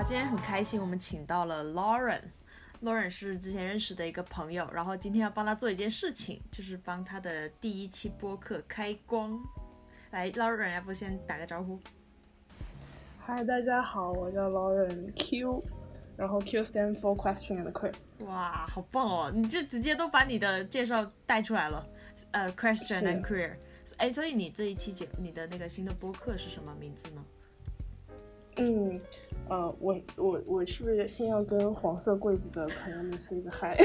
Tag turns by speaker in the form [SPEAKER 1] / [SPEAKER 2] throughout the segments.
[SPEAKER 1] 哇，今天很开心，我们请到了 Lauren。Lauren 是之前认识的一个朋友，然后今天要帮他做一件事情，就是帮他的第一期播客开光。来，Lauren，要不先打个招呼？
[SPEAKER 2] 嗨，大家好，我叫 Lauren Q，然后 Q stand for question and queer。
[SPEAKER 1] 哇，好棒哦！你就直接都把你的介绍带出来了，呃，question and queer。哎，所以你这一期节你的那个新的播客是什么名字呢？
[SPEAKER 2] 嗯，呃，我我我是不是先要跟黄色柜子的朋友们 say 个 hi？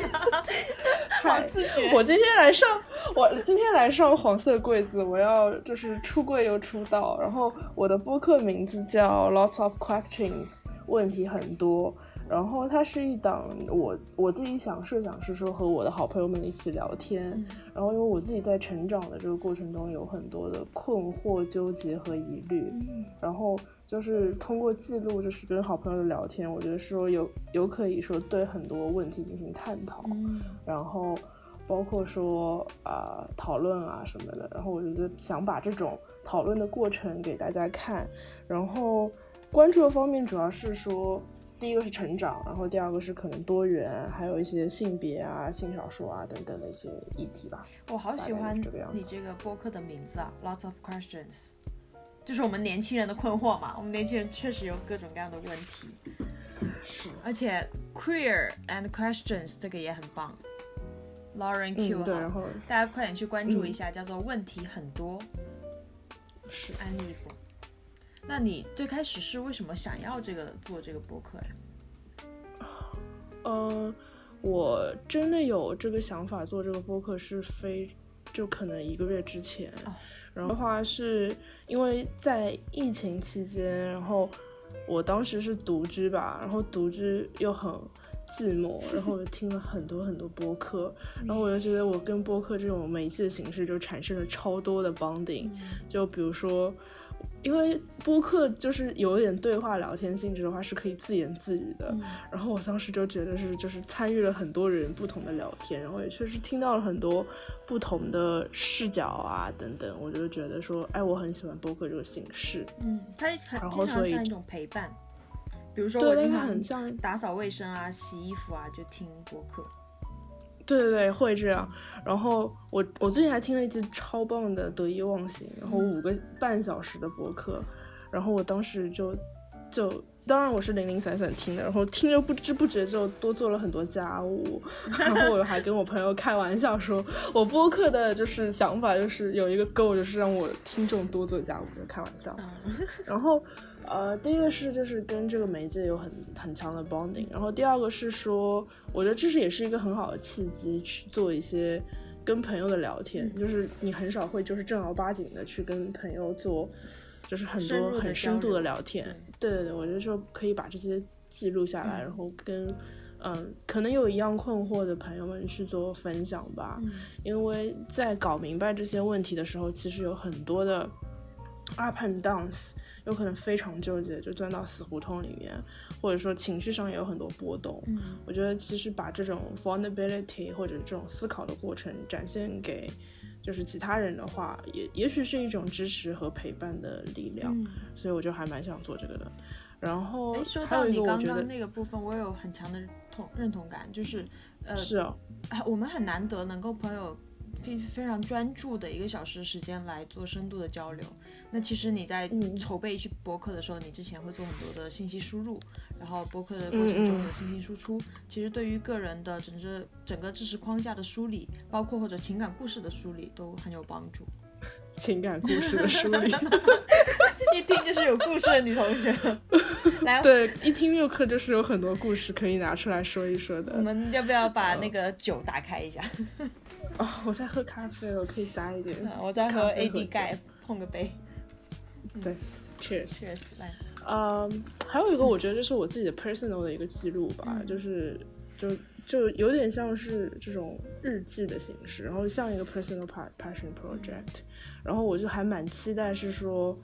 [SPEAKER 1] 好自觉。
[SPEAKER 2] 我今天来上，我今天来上黄色柜子，我要就是出柜又出道。然后我的播客名字叫 Lots of Questions，问题很多。然后它是一档我我自己想设想是说和我的好朋友们一起聊天。然后因为我自己在成长的这个过程中有很多的困惑、纠结和疑虑。然后。就是通过记录，就是跟好朋友的聊天，我觉得说有有可以说对很多问题进行探讨，然后包括说啊讨论啊什么的，然后我觉得想把这种讨论的过程给大家看，然后关注的方面主要是说第一个是成长，然后第二个是可能多元，还有一些性别啊、性少数啊等等的一些议题吧。
[SPEAKER 1] 我好喜欢你这个播客的名字啊，Lots of Questions。就是我们年轻人的困惑嘛，我们年轻人确实有各种各样的问题，是而且 queer and questions 这个也很棒，Lauren Q
[SPEAKER 2] 对，然后
[SPEAKER 1] 大家快点去关注一下，叫做问题很多，
[SPEAKER 2] 是
[SPEAKER 1] 安利不。那你最开始是为什么想要这个做这个播客呀？
[SPEAKER 2] 呃，我真的有这个想法做这个播客是非就可能一个月之前。然后的话，是因为在疫情期间，然后我当时是独居吧，然后独居又很寂寞，然后我就听了很多很多播客，然后我就觉得我跟播客这种媒介形式就产生了超多的 bonding，就比如说。因为播客就是有点对话聊天性质的话，是可以自言自语的。然后我当时就觉得是，就是参与了很多人不同的聊天，然后也确实听到了很多不同的视角啊等等。我就觉得说，哎，我很喜欢播客这个形式。
[SPEAKER 1] 嗯，它很经常像一种陪伴。比如说我经常
[SPEAKER 2] 很像
[SPEAKER 1] 打扫卫生啊、洗衣服啊，就听播客。
[SPEAKER 2] 对对对，会这样。然后我我最近还听了一集超棒的《得意忘形》，然后五个半小时的播客，然后我当时就就当然我是零零散散听的，然后听着不知不觉就多做了很多家务，然后我还跟我朋友开玩笑说，我播客的就是想法就是有一个 goal，就是让我听众多做家务，就开玩笑。然后。呃，第一个是就是跟这个媒介有很很强的 bonding，然后第二个是说，我觉得这是也是一个很好的契机去做一些跟朋友的聊天，就是你很少会就是正儿八经的去跟朋友做，就是很多很深度的聊天。对对对，我觉得说可以把这些记录下来，然后跟嗯可能有一样困惑的朋友们去做分享吧，因为在搞明白这些问题的时候，其实有很多的 up and downs。有可能非常纠结，就钻到死胡同里面，或者说情绪上也有很多波动。嗯，我觉得其实把这种 vulnerability 或者这种思考的过程展现给就是其他人的话，也也许是一种支持和陪伴的力量。所以我就还蛮想做这个的。然后，
[SPEAKER 1] 说到你刚刚那个部分，我有很强的同认同感，就是呃，
[SPEAKER 2] 是啊，
[SPEAKER 1] 我们很难得能够朋友。非非常专注的一个小时时间来做深度的交流。那其实你在筹备去播客的时候，你之前会做很多的信息输入，然后播客的过程中的信息输出，其实对于个人的整个整个知识框架的梳理，包括或者情感故事的梳理都很有帮助。
[SPEAKER 2] 情感故事的梳理，
[SPEAKER 1] 一听就是有故事的女同学。来，
[SPEAKER 2] 对，一听六课就是有很多故事可以拿出来说一说的。
[SPEAKER 1] 我们要不要把那个酒打开一下？
[SPEAKER 2] 哦，我在喝咖啡，我可以加一点。
[SPEAKER 1] 我在喝 AD 钙，碰个杯。
[SPEAKER 2] 对，Cheers，Cheers，
[SPEAKER 1] 来。
[SPEAKER 2] 嗯，还有一个，我觉得这是我自己的 personal 的一个记录吧，就是就就有点像是这种日记的形式，然后像一个 personal passion project，然后我就还蛮期待是说，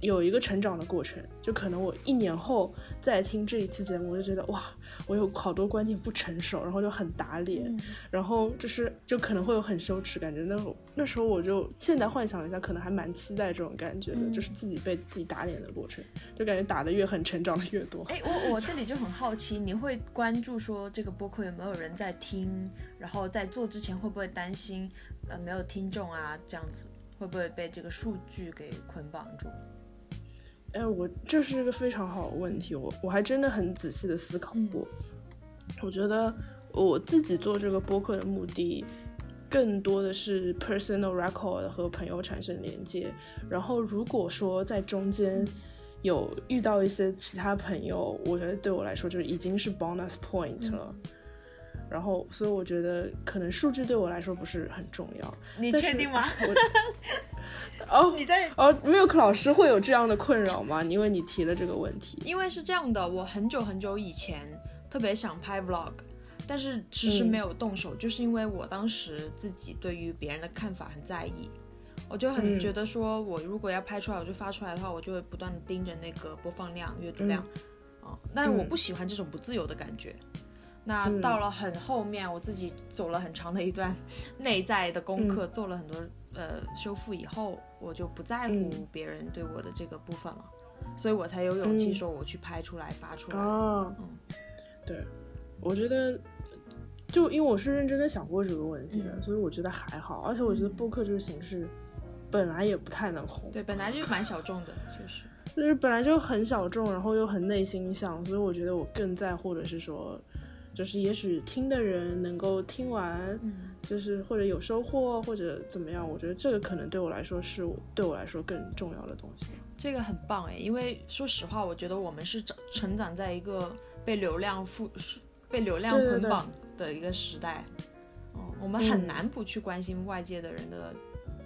[SPEAKER 2] 有一个成长的过程，就可能我一年后再听这一期节目，我就觉得哇，我有好多观念不成熟，然后就很打脸，然后就是就可能会有很羞耻感觉。那那时候我就现在幻想一下，可能还蛮期待这种感觉的，就是自己被自己打脸的过程，就感觉打的越狠，成长的越多。
[SPEAKER 1] 哎，我我这里就很好奇，你会关注说这个播客有没有人在听，然后在做之前会不会担心呃没有听众啊这样子，会不会被这个数据给捆绑住？
[SPEAKER 2] 哎，我这是一个非常好的问题，我我还真的很仔细的思考过。我觉得我自己做这个播客的目的，更多的是 personal record 和朋友产生连接。然后如果说在中间有遇到一些其他朋友，我觉得对我来说就已经是 bonus point 了。然后，所以我觉得可能数据对我来说不是很重要。
[SPEAKER 1] 你确定吗？
[SPEAKER 2] 哦，
[SPEAKER 1] 你在
[SPEAKER 2] 哦，Milk 老师会有这样的困扰吗？因为你提了这个问题。
[SPEAKER 1] 因为是这样的，我很久很久以前特别想拍 Vlog，但是迟迟没有动手，就是因为我当时自己对于别人的看法很在意，我就很觉得说，我如果要拍出来，我就发出来的话，我就会不断的盯着那个播放量、阅读量，啊，但是我不喜欢这种不自由的感觉。那到了很后面，我自己走了很长的一段 内在的功课，做了很多呃修复以后，我就不在乎别人对我的这个部分了，所以我才有勇气说我去拍出来发出来。
[SPEAKER 2] 嗯，对，我觉得就因为我是认真的想过这个问题的，所以我觉得还好，而且我觉得播客这个形式本来也不太能红，
[SPEAKER 1] 对，本来就蛮小众的，确实，
[SPEAKER 2] 就是本来就很小众，然后又很内心向，所以我觉得我更在乎的是说。就是也许听的人能够听完，就是或者有收获或者怎么样，我觉得这个可能对我来说是对我来说更重要的东西。
[SPEAKER 1] 这个很棒哎，因为说实话，我觉得我们是长成长在一个被流量赋、被流量捆绑的一个时代，哦，我们很难不去关心外界的人的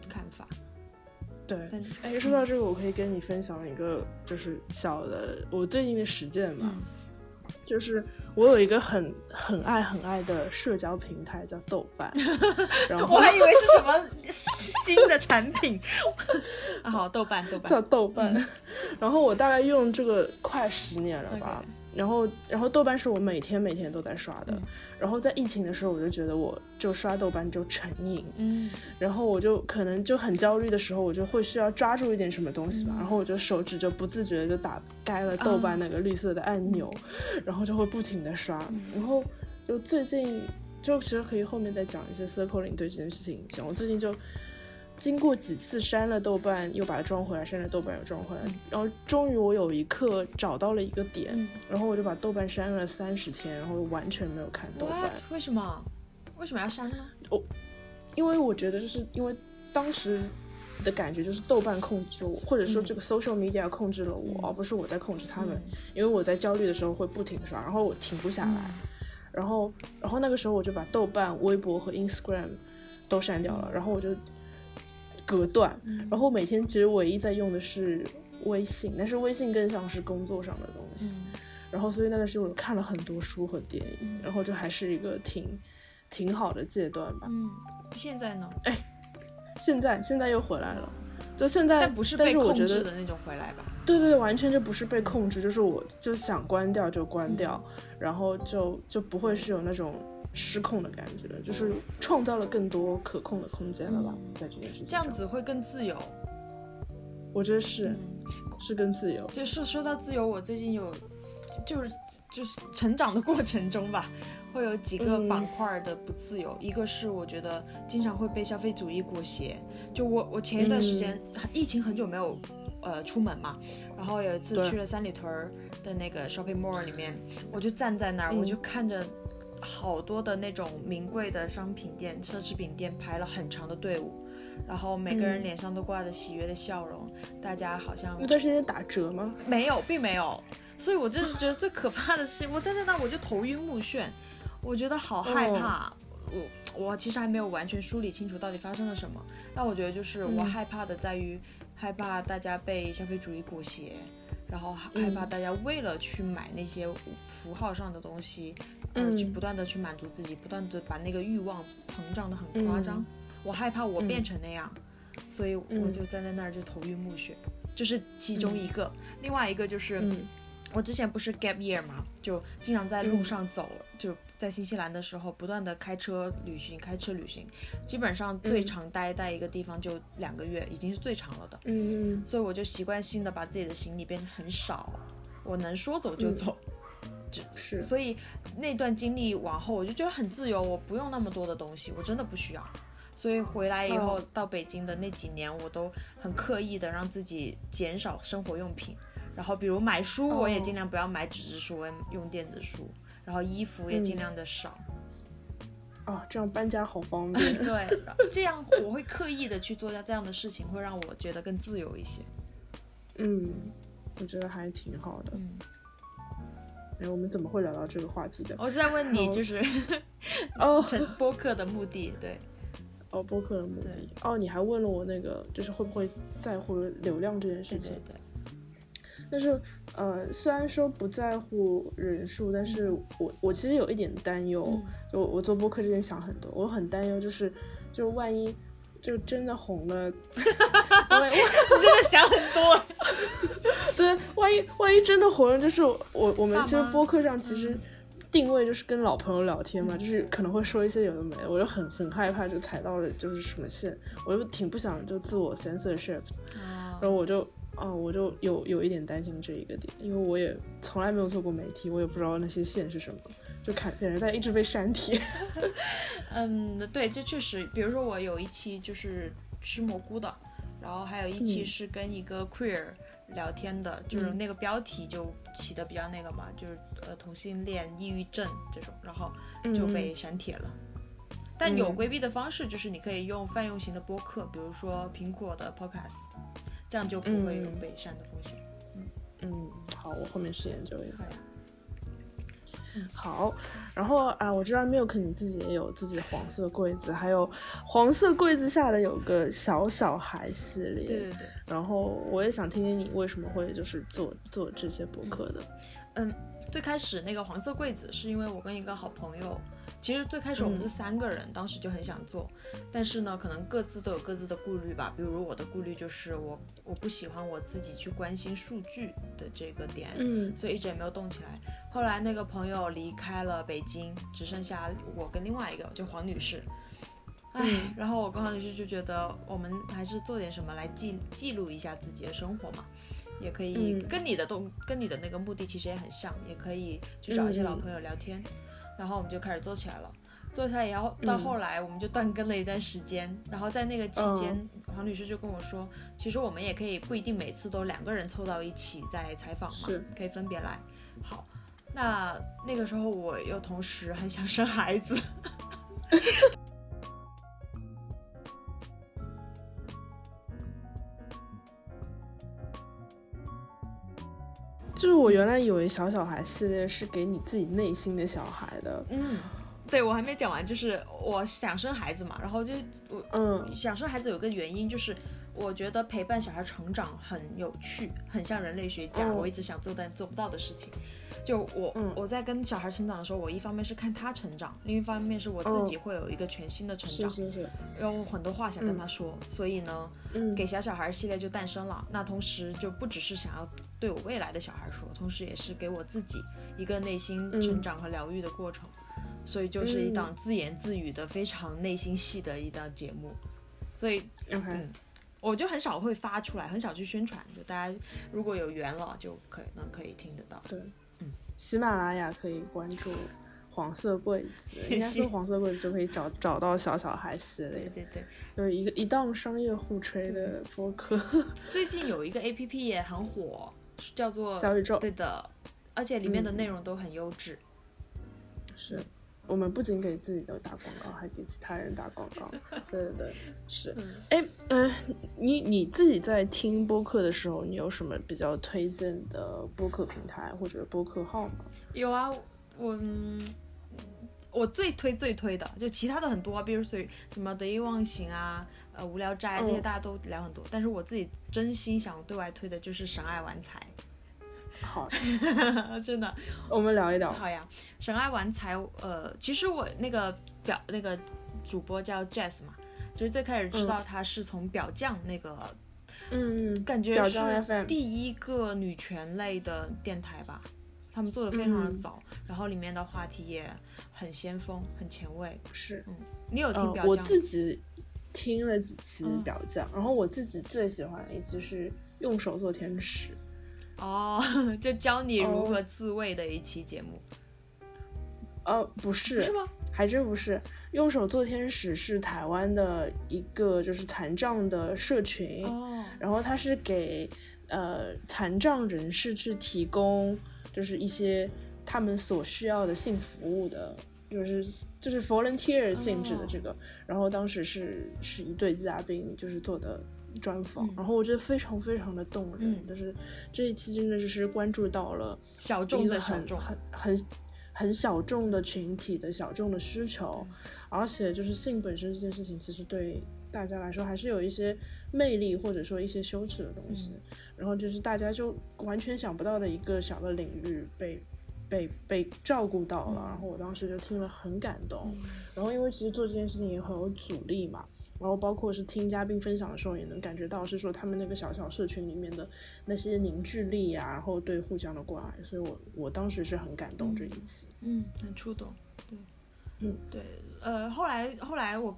[SPEAKER 1] 看法。
[SPEAKER 2] 对，哎，说到这个，我可以跟你分享一个就是小的我最近的实践吧。就是我有一个很 很爱很爱的社交平台叫豆瓣，然后
[SPEAKER 1] 我还以为是什么新的产品。啊，好豆瓣豆瓣。
[SPEAKER 2] 叫豆瓣，然后我大概用这个快十年了吧。然后，然后豆瓣是我每天每天都在刷的。然后在疫情的时候，我就觉得我就刷豆瓣就成瘾。嗯。然后我就可能就很焦虑的时候，我就会需要抓住一点什么东西吧。然后我就手指就不自觉的就打开了豆瓣那个绿色的按钮，然后就会不停的刷。然后就最近就其实可以后面再讲一些 circling 对这件事情影响。我最近就。经过几次删了豆瓣，又把它装回来，删了豆瓣又装回来，然后终于我有一刻找到了一个点，然后我就把豆瓣删了三十天，然后完全没有看豆瓣。
[SPEAKER 1] 为什么？为什么要删呢？
[SPEAKER 2] 我，因为我觉得就是因为当时的感觉就是豆瓣控制我，或者说这个 social media 控制了我，而不是我在控制他们。因为我在焦虑的时候会不停刷，然后我停不下来，然后然后那个时候我就把豆瓣、微博和 Instagram 都删掉了，然后我就。隔断，然后每天其实唯一在用的是微信，但是微信更像是工作上的东西。然后所以那段时间我看了很多书和电影，然后就还是一个挺挺好的阶段吧。
[SPEAKER 1] 嗯，现在呢？
[SPEAKER 2] 哎，现在现在又回来了，就现在，
[SPEAKER 1] 但不是被控制的那种回来吧？
[SPEAKER 2] 对对，完全就不是被控制，就是我就想关掉就关掉，然后就就不会是有那种。失控的感觉，就是创造了更多可控的空间了吧，在这件事情
[SPEAKER 1] 这样子会更自由，
[SPEAKER 2] 我觉得是，是更自由。
[SPEAKER 1] 就是说到自由，我最近有，就是就是成长的过程中吧，会有几个板块的不自由。一个是我觉得经常会被消费主义裹挟，就我我前一段时间疫情很久没有呃出门嘛，然后有一次去了三里屯的那个 shopping mall 里面，我就站在那儿，我就看着。好多的那种名贵的商品店、奢侈品店排了很长的队伍，然后每个人脸上都挂着喜悦的笑容，大家好像
[SPEAKER 2] 那段时间打折吗？
[SPEAKER 1] 没有，并没有。所以我就是觉得最可怕的是，我站在那我就头晕目眩，我觉得好害怕。我我其实还没有完全梳理清楚到底发生了什么，但我觉得就是我害怕的在于害怕大家被消费主义裹挟，然后害怕大家为了去买那些符号上的东西。嗯，去不断的去满足自己，不断的把那个欲望膨胀的很夸张。我害怕我变成那样，所以我就站在那儿就头晕目眩。这是其中一个。另外一个就是，我之前不是 gap year 嘛，就经常在路上走，就在新西兰的时候不断的开车旅行，开车旅行，基本上最长待在一个地方就两个月，已经是最长了的。
[SPEAKER 2] 嗯嗯。
[SPEAKER 1] 所以我就习惯性的把自己的行李变得很少，我能说走就走。
[SPEAKER 2] 是，
[SPEAKER 1] 所以那段经历往后，我就觉得很自由，我不用那么多的东西，我真的不需要。所以回来以后到北京的那几年，我都很刻意的让自己减少生活用品，然后比如买书，我也尽量不要买纸质书，我用电子书，然后衣服也尽量的少。
[SPEAKER 2] 哦，这样搬家好方 便。
[SPEAKER 1] 对，这样我会刻意的去做这样的事情，会让我觉得更自由一些。
[SPEAKER 2] 嗯，我觉得还挺好的。
[SPEAKER 1] 嗯。
[SPEAKER 2] 哎，我们怎么会聊到这个话题的？
[SPEAKER 1] 我是在问你，就是 哦，成播客的目的，对，
[SPEAKER 2] 哦，播客的目的，哦，你还问了我那个，就是会不会在乎流量这件事情？
[SPEAKER 1] 对对。
[SPEAKER 2] 但是，呃，虽然说不在乎人数，但是我我其实有一点担忧，就我做播客之前想很多，我很担忧，就是就万一。就真的红了，我
[SPEAKER 1] 我真的想很多。
[SPEAKER 2] 对，万一万一真的红了，就是我我们其实播客上其实定位就是跟老朋友聊天嘛，就是可能会说一些有的没的，我就很很害怕就踩到了就是什么线，我就挺不想就自我 censorship，然后我就啊我就有有一点担心这一个点，因为我也从来没有做过媒体，我也不知道那些线是什么。就看感觉在一直被删帖，
[SPEAKER 1] 嗯，对，这确实，比如说我有一期就是吃蘑菇的，然后还有一期是跟一个 queer 聊天的，就是那个标题就起的比较那个嘛，就是呃同性恋抑郁症这种，然后就被删帖了。但有规避的方式，就是你可以用泛用型的播客，比如说苹果的 Podcast，这样就不会有被删的风险。
[SPEAKER 2] 嗯嗯，好，我后面试研究一下。好，然后啊，我知道 Milk 你自己也有自己的黄色柜子，还有黄色柜子下的有个小小孩系列，
[SPEAKER 1] 对对对。
[SPEAKER 2] 然后我也想听听你为什么会就是做做这些博客的。
[SPEAKER 1] 嗯，最开始那个黄色柜子是因为我跟一个好朋友。其实最开始我们是三个人，当时就很想做，但是呢，可能各自都有各自的顾虑吧。比如我的顾虑就是我我不喜欢我自己去关心数据的这个点，
[SPEAKER 2] 嗯，
[SPEAKER 1] 所以一直也没有动起来。后来那个朋友离开了北京，只剩下我跟另外一个，就黄女士。唉，然后我跟黄女士就觉得我们还是做点什么来记记录一下自己的生活嘛，也可以跟你的动跟你的那个目的其实也很像，也可以去找一些老朋友聊天。然后我们就开始做起来了，做起来以后到后来我们就断更了一段时间。然后在那个期间，黄律师就跟我说，其实我们也可以不一定每次都两个人凑到一起在采访嘛，可以分别来。好，那那个时候我又同时很想生孩子，
[SPEAKER 2] 就是我原来以为小小孩系列是给你自己内心的小孩的，
[SPEAKER 1] 嗯，对我还没讲完，就是我想生孩子嘛，然后就我
[SPEAKER 2] 嗯
[SPEAKER 1] 想生孩子有个原因就是。我觉得陪伴小孩成长很有趣，很像人类学家。我一直想做但做不到的事情，就我我在跟小孩成长的时候，我一方面是看他成长，另一方面是我自己会有一个全新的成长，
[SPEAKER 2] 是是是，
[SPEAKER 1] 然后很多话想跟他说，所以呢，给小小孩系列就诞生了。那同时就不只是想要对我未来的小孩说，同时也是给我自己一个内心成长和疗愈的过程，所以就是一档自言自语的非常内心戏的一档节目，所以
[SPEAKER 2] 嗯。
[SPEAKER 1] 我就很少会发出来，很少去宣传。就大家如果有缘了，就可能可以听得到。
[SPEAKER 2] 对，嗯，喜马拉雅可以关注黄色柜子，应该是黄色柜子就可以找找到小小孩系列。
[SPEAKER 1] 对对对，
[SPEAKER 2] 就是一个一档商业互吹的播客。
[SPEAKER 1] 最近有一个 A P P 也很火，叫做
[SPEAKER 2] 小宇宙。
[SPEAKER 1] 对的，而且里面的内容都很优质。
[SPEAKER 2] 是。我们不仅给自己的打广告，还给其他人打广告。对对对，是。哎，嗯，你你自己在听播客的时候，你有什么比较推荐的播客平台或者播客号吗？
[SPEAKER 1] 有啊，我我最推最推的，就其他的很多，比如说什么得意忘形啊，呃，无聊斋这些大家都聊很多，但是我自己真心想对外推的就是神爱玩财。
[SPEAKER 2] 好，
[SPEAKER 1] 真的，
[SPEAKER 2] 我们聊一聊。
[SPEAKER 1] 好呀，神爱玩财，呃，其实我那个表那个主播叫 Jazz 嘛，就是最开始知道他是从表匠那个
[SPEAKER 2] 嗯，
[SPEAKER 1] 感觉是第一个女权类的电台吧。他们做的非常的早，然后里面的话题也很先锋、很前卫。
[SPEAKER 2] 是，
[SPEAKER 1] 嗯，你有听
[SPEAKER 2] 呃，我
[SPEAKER 1] 表彰？
[SPEAKER 2] 自己听了几期
[SPEAKER 1] 嗯
[SPEAKER 2] 表匠，然后我自己最喜欢的一期是用手做天使。
[SPEAKER 1] 哦，就教你如
[SPEAKER 2] 哦
[SPEAKER 1] 何自慰的一期节目，
[SPEAKER 2] 呃，不是，
[SPEAKER 1] 是吗？
[SPEAKER 2] 还真不是。用手做天使是台湾的一个就是残障的社群，
[SPEAKER 1] 哦，
[SPEAKER 2] 然后它是给呃残障人士去提供就是一些他们所需要的性服务的，就是就是 volunteer 性质的这个。然后当时是是一对嘉宾就是做的专访，
[SPEAKER 1] 嗯。
[SPEAKER 2] 然后我觉得非常非常的动人，
[SPEAKER 1] 嗯。
[SPEAKER 2] 就是这一期真的就是关注到了
[SPEAKER 1] 小众的小众，
[SPEAKER 2] 很很很小众的群体的小众的需求，而且就是性本身这件事情，其实对大家来说还是有一些魅力或者说一些羞耻的东西，然后就是大家就完全想不到的一个小的领域被。被被照顾到了，然后我当时就听了很感动，然后因为其实做这件事情也很有阻力嘛，然后包括是听嘉宾分享的时候，也能感觉到是说他们那个小小社群里面的那些凝聚力啊，然后对互相的关爱，所以我我当时是很感动这一期。
[SPEAKER 1] 嗯，很触动，对，
[SPEAKER 2] 嗯，
[SPEAKER 1] 对，呃，后来后来我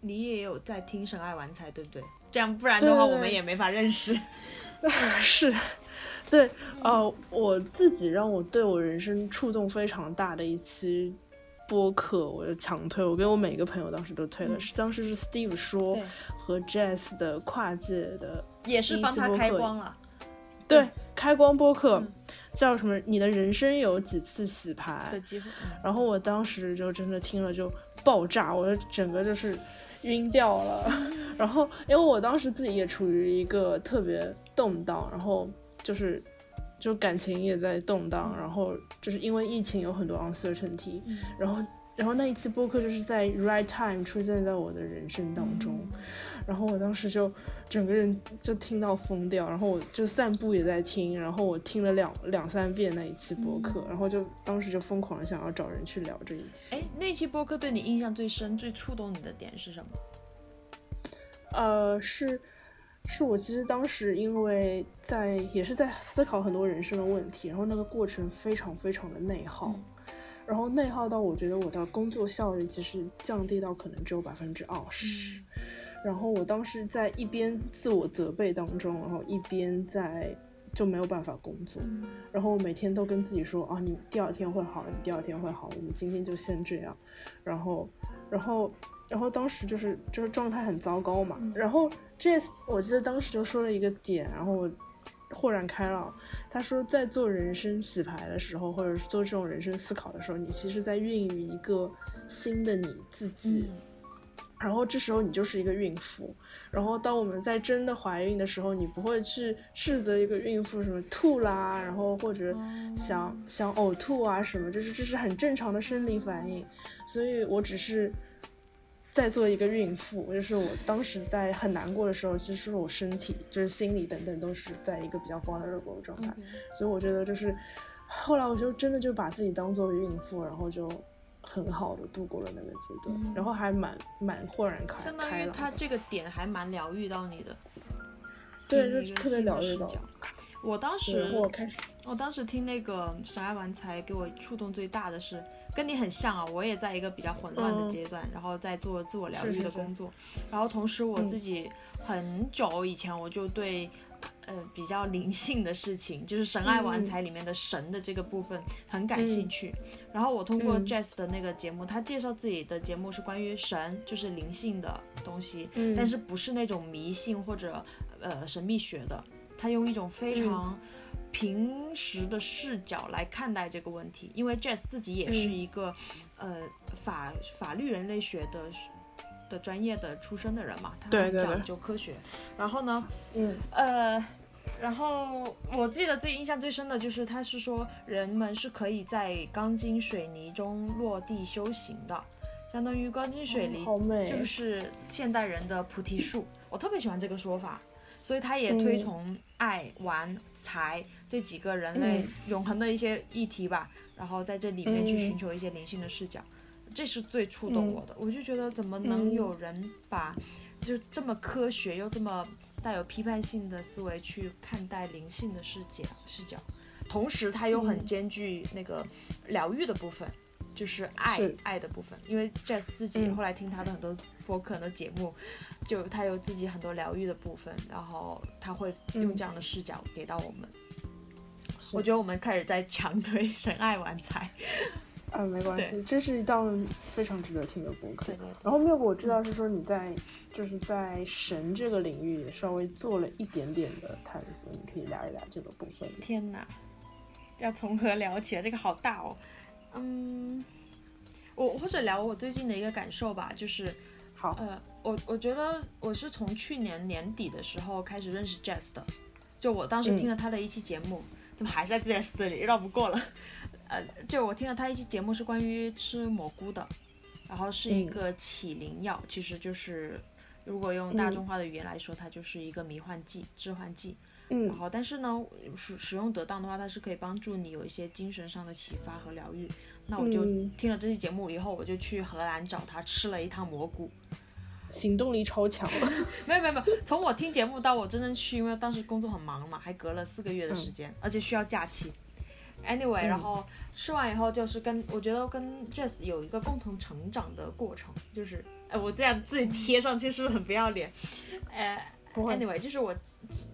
[SPEAKER 1] 你也有在听《神爱玩财》，对不对？这样不然的话我们也没法认识。
[SPEAKER 2] 是，对，呃，我自己让我对我人生触动非常大的一期播客，我就强推，我给我每个朋友当时都推了，
[SPEAKER 1] 嗯
[SPEAKER 2] 是当时是 Steve 说和 Jazz 的跨界的
[SPEAKER 1] 也是帮他开光了。
[SPEAKER 2] 对开光播客，
[SPEAKER 1] 嗯
[SPEAKER 2] 叫什么？你的人生有几次洗牌？
[SPEAKER 1] 的机会，嗯
[SPEAKER 2] 然后我当时就真的听了就爆炸，我就整个就是晕掉了。然后因为我当时自己也处于一个特别动荡，然后就是就感情也在动荡，然后就是因为疫情有很多 uncertainty，
[SPEAKER 1] 嗯
[SPEAKER 2] 然后然后那一期播客就是在 right time 出现在我的人生当中。然后我当时就整个人就听到疯掉，然后我就散步也在听，然后我听了两两三遍那一期播客，然后就当时就疯狂的想要找人去聊这一期。
[SPEAKER 1] 哎，那期播客对你印象最深、最触动你的点是什么？
[SPEAKER 2] 呃，是是我其实当时因为在也是在思考很多人生的问题，然后那个过程非常非常的内耗，
[SPEAKER 1] 嗯。
[SPEAKER 2] 然后内耗到我觉得我的工作效率其实降低到可能只有百分之二十。然后我当时在一边自我责备当中，然后一边在就没有办法工作，然后每天都跟自己说啊，你第二天会好，你第二天会好，我们今天就先这样，然后，然后，然后当时就是就是状态很糟糕嘛，然后这我记得当时就说了一个点，然后我豁然开朗，他说在做人生洗牌的时候，或者是做这种人生思考的时候，你其实在孕育一个新的你自己。
[SPEAKER 1] 嗯
[SPEAKER 2] 然后这时候你就是一个孕妇，然后当我们在真的怀孕的时候，你不会去斥责一个孕妇什么吐啦，然后或者想、想呕吐啊什么，就是这是很正常的生理反应。所以我只是在做一个孕妇，就是我当时在很难过的时候，其实我身体就是心理等等都是在一个比较 vulnerable 的状态。所以我觉得就是后来我就真的就把自己当做孕妇，然后就。很好的度过了那个阶段，然后还蛮蛮豁然开
[SPEAKER 1] 相当于。他这个点还蛮疗愈到你的，
[SPEAKER 2] 对，就特别疗愈到。
[SPEAKER 1] 我当时
[SPEAKER 2] 我开始
[SPEAKER 1] 我当时听那个《傻爱玩才》，给我触动最大的是，跟你很像啊，我也在一个比较混乱的
[SPEAKER 2] 嗯。
[SPEAKER 1] 阶段，然后在做自我疗愈
[SPEAKER 2] 是是是。
[SPEAKER 1] 的工作，然后同时我
[SPEAKER 2] 嗯。
[SPEAKER 1] 自己很久以前我就对。呃，比较灵性的事情，就是《神爱玩财》里面的神的这个部分很感兴趣。然后我通过 Jess 的那个节目，他介绍自己的节目是关于神，就是灵性的东西，
[SPEAKER 2] 嗯。
[SPEAKER 1] 但是不是那种迷信或者呃神秘学的，他用一种非常平时的视角来看待这个问题。因为 Jess 自己也是
[SPEAKER 2] 嗯
[SPEAKER 1] 一个、呃法法律人类学的的专业的出身的人嘛，他很讲
[SPEAKER 2] 对对对
[SPEAKER 1] 究科学。然后呢，
[SPEAKER 2] 嗯
[SPEAKER 1] 呃，然后我记得最印象最深的就是，他是说人们是可以在钢筋水泥中落地修行的，相当于钢筋水泥就是现代人的菩提树。我特别喜欢这个说法，所以他也推崇爱、玩、财这几个人类
[SPEAKER 2] 嗯。
[SPEAKER 1] 永恒的一些议题吧，然后在这里面去
[SPEAKER 2] 嗯
[SPEAKER 1] 寻求一些灵性的视角。这是最触动
[SPEAKER 2] 嗯
[SPEAKER 1] 我的，我就觉得怎么能
[SPEAKER 2] 嗯。
[SPEAKER 1] 有人把就这么科学又这么带有批判性的思维去看待灵性的视角视角，同时他又很兼具那个疗愈的部分，就是爱爱的部分。因为 Jazz 自己后来听他的很多播客的节目，就他有自己很多疗愈的部分，然后他会用这样的视角给到我们。我觉得我们开始在强推 仁爱玩财。
[SPEAKER 2] 嗯，没关系，这是一档非常值得听的播客。然后妙果我知道是说你在就是在神这个领域也稍微做了一点点的探索，你可以聊一聊这个部分。
[SPEAKER 1] 天哪，要从何聊起啊？这个好大哦。嗯，我或者聊我最近的一个感受吧，就是
[SPEAKER 2] 好，
[SPEAKER 1] 呃，我我觉得我是从去年年底的时候开始认识 Jazz 的，就我当时听了他的一期节目，怎么还是在 Jazz 这里绕不过了。呃，就我听了他一期节目是关于吃蘑菇的，然后是一个起灵药，其实就是如果用大众化的语言来说，它就是一个迷幻剂、致幻剂。
[SPEAKER 2] 嗯，
[SPEAKER 1] 然后但是呢，使使用得当的话，它是可以帮助你有一些精神上的启发和疗愈。那我就听了这期节目以后，我就去荷兰找他吃了一趟蘑菇，
[SPEAKER 2] 行动力超强。
[SPEAKER 1] 没有没有没有，从我听节目到我真正去，因为当时工作很忙嘛，还隔了四个月的时间，而且需要假期。Anyway，然后吃完以后就是跟我觉得跟 Jess 有一个共同成长的过程，就是哎，我这样自己贴上去是不是很不要脸？呃，Anyway，就是我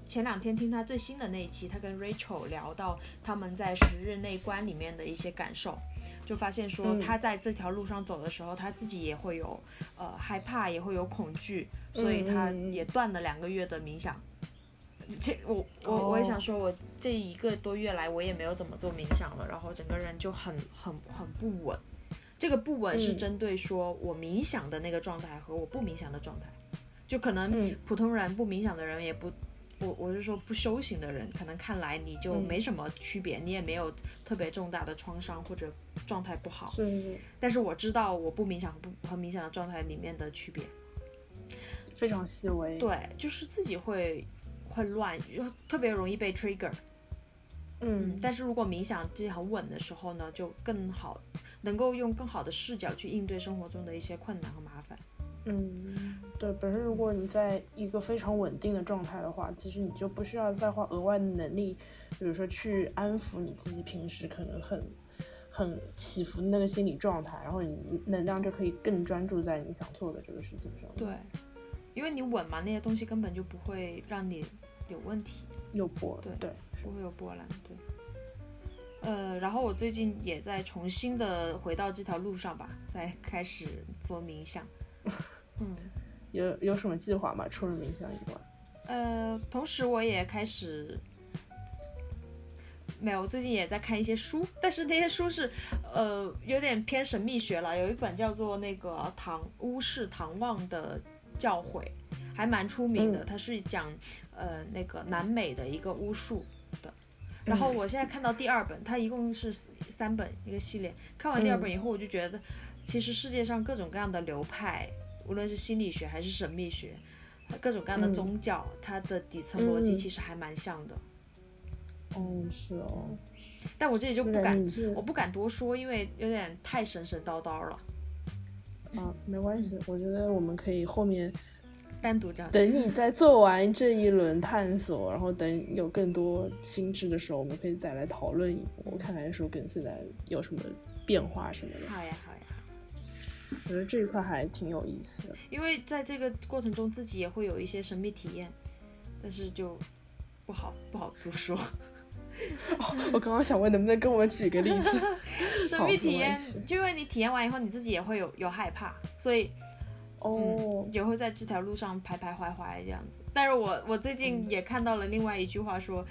[SPEAKER 1] 前两天听他最新的那一期，他跟 Rachel 聊到他们在十日内观里面的一些感受，就发现说他在这条路上走的时候，他自己也会有呃害怕，也会有恐惧，所以他也断了两个月的冥想。这我我我也想说，我这一个多月来我也没有怎么做冥想了，然后整个人就很很很不稳。这个不稳是针对说我冥想的那个状态和我不冥想的状态，就可能普通人不冥想的人也不，我我是说不修行的人，可能看来你就没什么区别，你也没有特别重大的创伤或者状态不好。
[SPEAKER 2] 是。
[SPEAKER 1] 但是我知道我不冥想不和冥想的状态里面的区别，
[SPEAKER 2] 非常细微。
[SPEAKER 1] 对，就是自己会。会乱，又特别容易被 trigger，
[SPEAKER 2] 嗯，
[SPEAKER 1] 但是如果冥想自己很稳的时候呢，就更好，能够用更好的视角去应对生活中的一些困难和麻烦。
[SPEAKER 2] 嗯，对，本身如果你在一个非常稳定的状态的话，其实你就不需要再花额外的能力，比如说去安抚你自己平时可能很很起伏的那个心理状态，然后你能量就可以更专注在你想做的这个事情上。
[SPEAKER 1] 对，因为你稳嘛，那些东西根本就不会让你。有问题，
[SPEAKER 2] 有波，
[SPEAKER 1] 对
[SPEAKER 2] 对，
[SPEAKER 1] 不会有波澜，对。呃，然后我最近也在重新的回到这条路上吧，在开始做冥想。嗯，
[SPEAKER 2] 有有什么计划吗？除了冥想以外？
[SPEAKER 1] 呃，同时我也开始，没有，我最近也在看一些书，但是那些书是呃有点偏神秘学了。有一本叫做那个唐巫氏唐望的教诲。还蛮出名的，它是讲呃那个南美的一个巫术的。然后我现在看到第二本，它一共是三本一个系列。看完第二本以后，我就觉得其实世界上各种各样的流派，无论是心理学还是神秘学，各种各样的宗教，它的底层逻辑其实还蛮像的。
[SPEAKER 2] 哦，是哦。
[SPEAKER 1] 但我这里就不敢，我不敢多说，因为有点太神神叨叨了。
[SPEAKER 2] 啊，没关系，我觉得我们可以后面。
[SPEAKER 1] 单独讲，
[SPEAKER 2] 等你 在做完这一轮探索，然后等有更多心智的时候，我们可以再来讨论一波，看看说跟现在有什么变化什么的。
[SPEAKER 1] 好呀，好呀。
[SPEAKER 2] 我觉得这一块还挺有意思的，
[SPEAKER 1] 因为在这个过程中自己也会有一些神秘体验，但是就不好不好多说。
[SPEAKER 2] 我刚刚想问，能不能跟我举个例子？
[SPEAKER 1] 神秘体验，就因为你体验完以后，你自己也会有有害怕，所以。
[SPEAKER 2] 哦，
[SPEAKER 1] 也会在这条路上徘徊徘徊这样子，但是我我最近也看到了另外一句话说，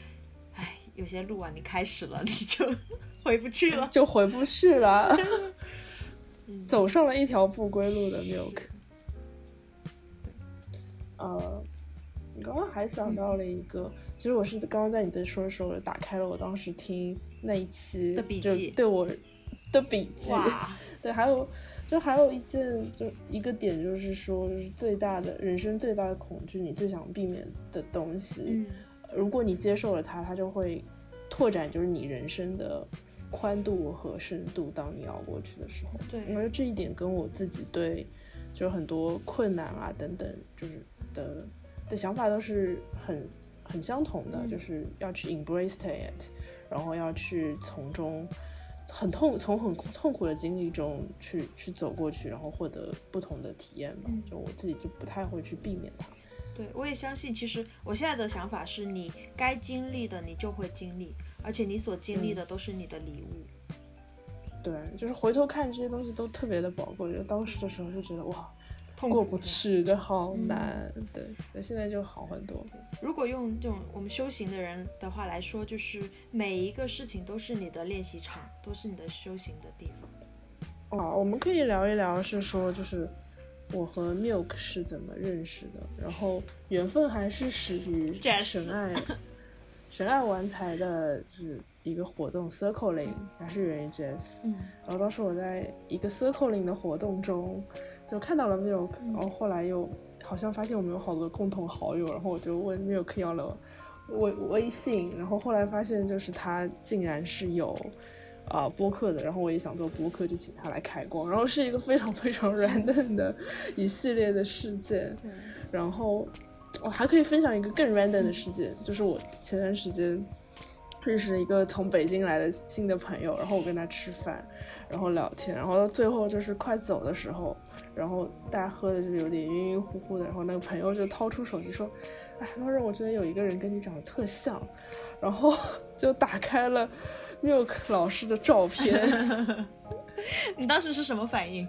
[SPEAKER 1] 哎，有些路啊，你开始了你 就回不去了，
[SPEAKER 2] 就回不去了，走上了一条不归路的 milk。呃，你刚刚还想到了一个，其实我是刚刚在你在说的时候打开了我当时听那一期
[SPEAKER 1] 的笔记，
[SPEAKER 2] 对我的笔记，对，还有。就还有一件，就一个点，就是说，就是最大的人生最大的恐惧，你最想避免的东西，如果你接受了它，它就会拓展，就是你人生的宽度和深度。当你熬过去的时候，
[SPEAKER 1] 对，
[SPEAKER 2] 我觉得这一点跟我自己对，就是很多困难啊等等，就是的的想法都是很很相同的，就是要去 embrace it，然后要去从中很痛从很痛苦的经历中去去走过去，然后获得不同的体验嘛。就我自己就不太会去避免它。
[SPEAKER 1] 对，我也相信，其实我现在的想法是你该经历的你就会经历，而且你所经历的都是你的礼物。
[SPEAKER 2] 对，就是回头看这些东西都特别的宝贵。就当时的时候就觉得哇，过不去，这好难。对，那现在就好很多。
[SPEAKER 1] 如果用这种我们修行的人的话来说，就是每一个事情都是你的练习场，都是你的修行的地
[SPEAKER 2] 方。哦，我们可以聊一聊，是说就是我和 Milk 是怎么认识的，然后缘分还是始于神爱，神爱玩财的是。一个活动 circling 还是源于 jazz，嗯，然后当时我在一个 circling 的活动中就看到了 milk，然后后来又好像发现我们有好多共同好友，然后我就问 milk 要了微微信，然后后来发现就是他竟然是有啊播客的，然后我也想做播客，就请他来开光，然后是一个非常非常 random 的一系列的事件，然后我还可以分享一个更 random 的事件，就是我前段时间。认识一个从北京来的新的朋友，然后我跟他吃饭，然后聊天，然后到最后就是快走的时候，然后大家喝的就有点晕晕乎乎的，然后那个朋友就掏出手机说：“哎，老人，我觉得有一个人跟你长得特像。”然后就打开了 Milk 老师的照片。
[SPEAKER 1] 你当时是什么反应？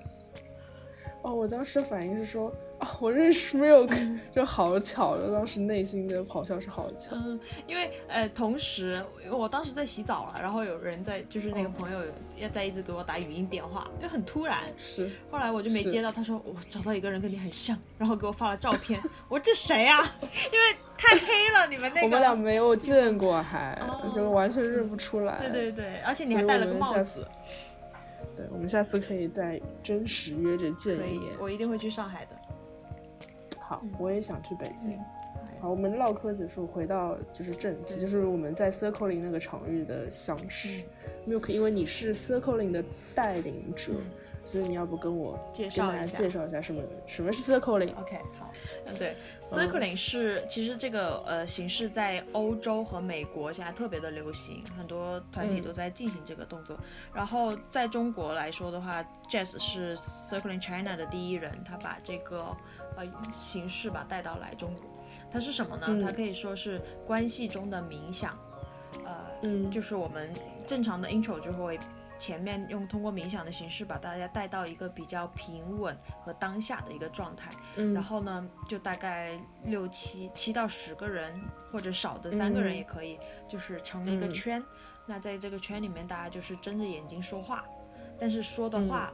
[SPEAKER 2] 哦，我当时反应是说。我认识 Milk 就好巧，就当时内心的咆哮是好巧。
[SPEAKER 1] 嗯，因为呃，同时我当时在洗澡了，然后有人在，就是那个朋友要在一直给我打语音电话，因为很突然。
[SPEAKER 2] 是。
[SPEAKER 1] 后来我就没接到，他说我找到一个人跟你很像，然后给我发了照片。我说这谁啊？因为太黑了，你们那个。
[SPEAKER 2] 我们俩没有见过，还就完全认不出来。
[SPEAKER 1] 对对对，而且你还戴了个帽子。
[SPEAKER 2] 对，我们下次可以再真实约着见一面。
[SPEAKER 1] 我一定会去上海的。
[SPEAKER 2] 好，我也想去北京。好，我们唠嗑结束，回到就是正题，就是我们在 Circling 那个场域的相识。Milk，因为你是 Circling 的带领者，所以你要不跟我
[SPEAKER 1] 介绍一
[SPEAKER 2] 下，介绍一下什么什么是 Circling？OK，
[SPEAKER 1] 好，嗯，对，Circling 是其实这个呃形式在欧洲和美国现在特别的流行，很多团体都在进行这个动作。然后在中国来说的话，Jazz 是 Circling China 的第一人，他把这个。呃，形式吧带到来中国，它是什么呢？它可以说是关系中的冥想，呃，嗯，就是我们正常的 intro 就会前面用通过冥想的形式把大家带到一个比较平稳和当下的一个状态，嗯，然后呢，就大概六七七到十个人或者少的三个人也可以，就是成一个圈，那在这个圈里面大家就是睁着眼睛说话，但是说的话。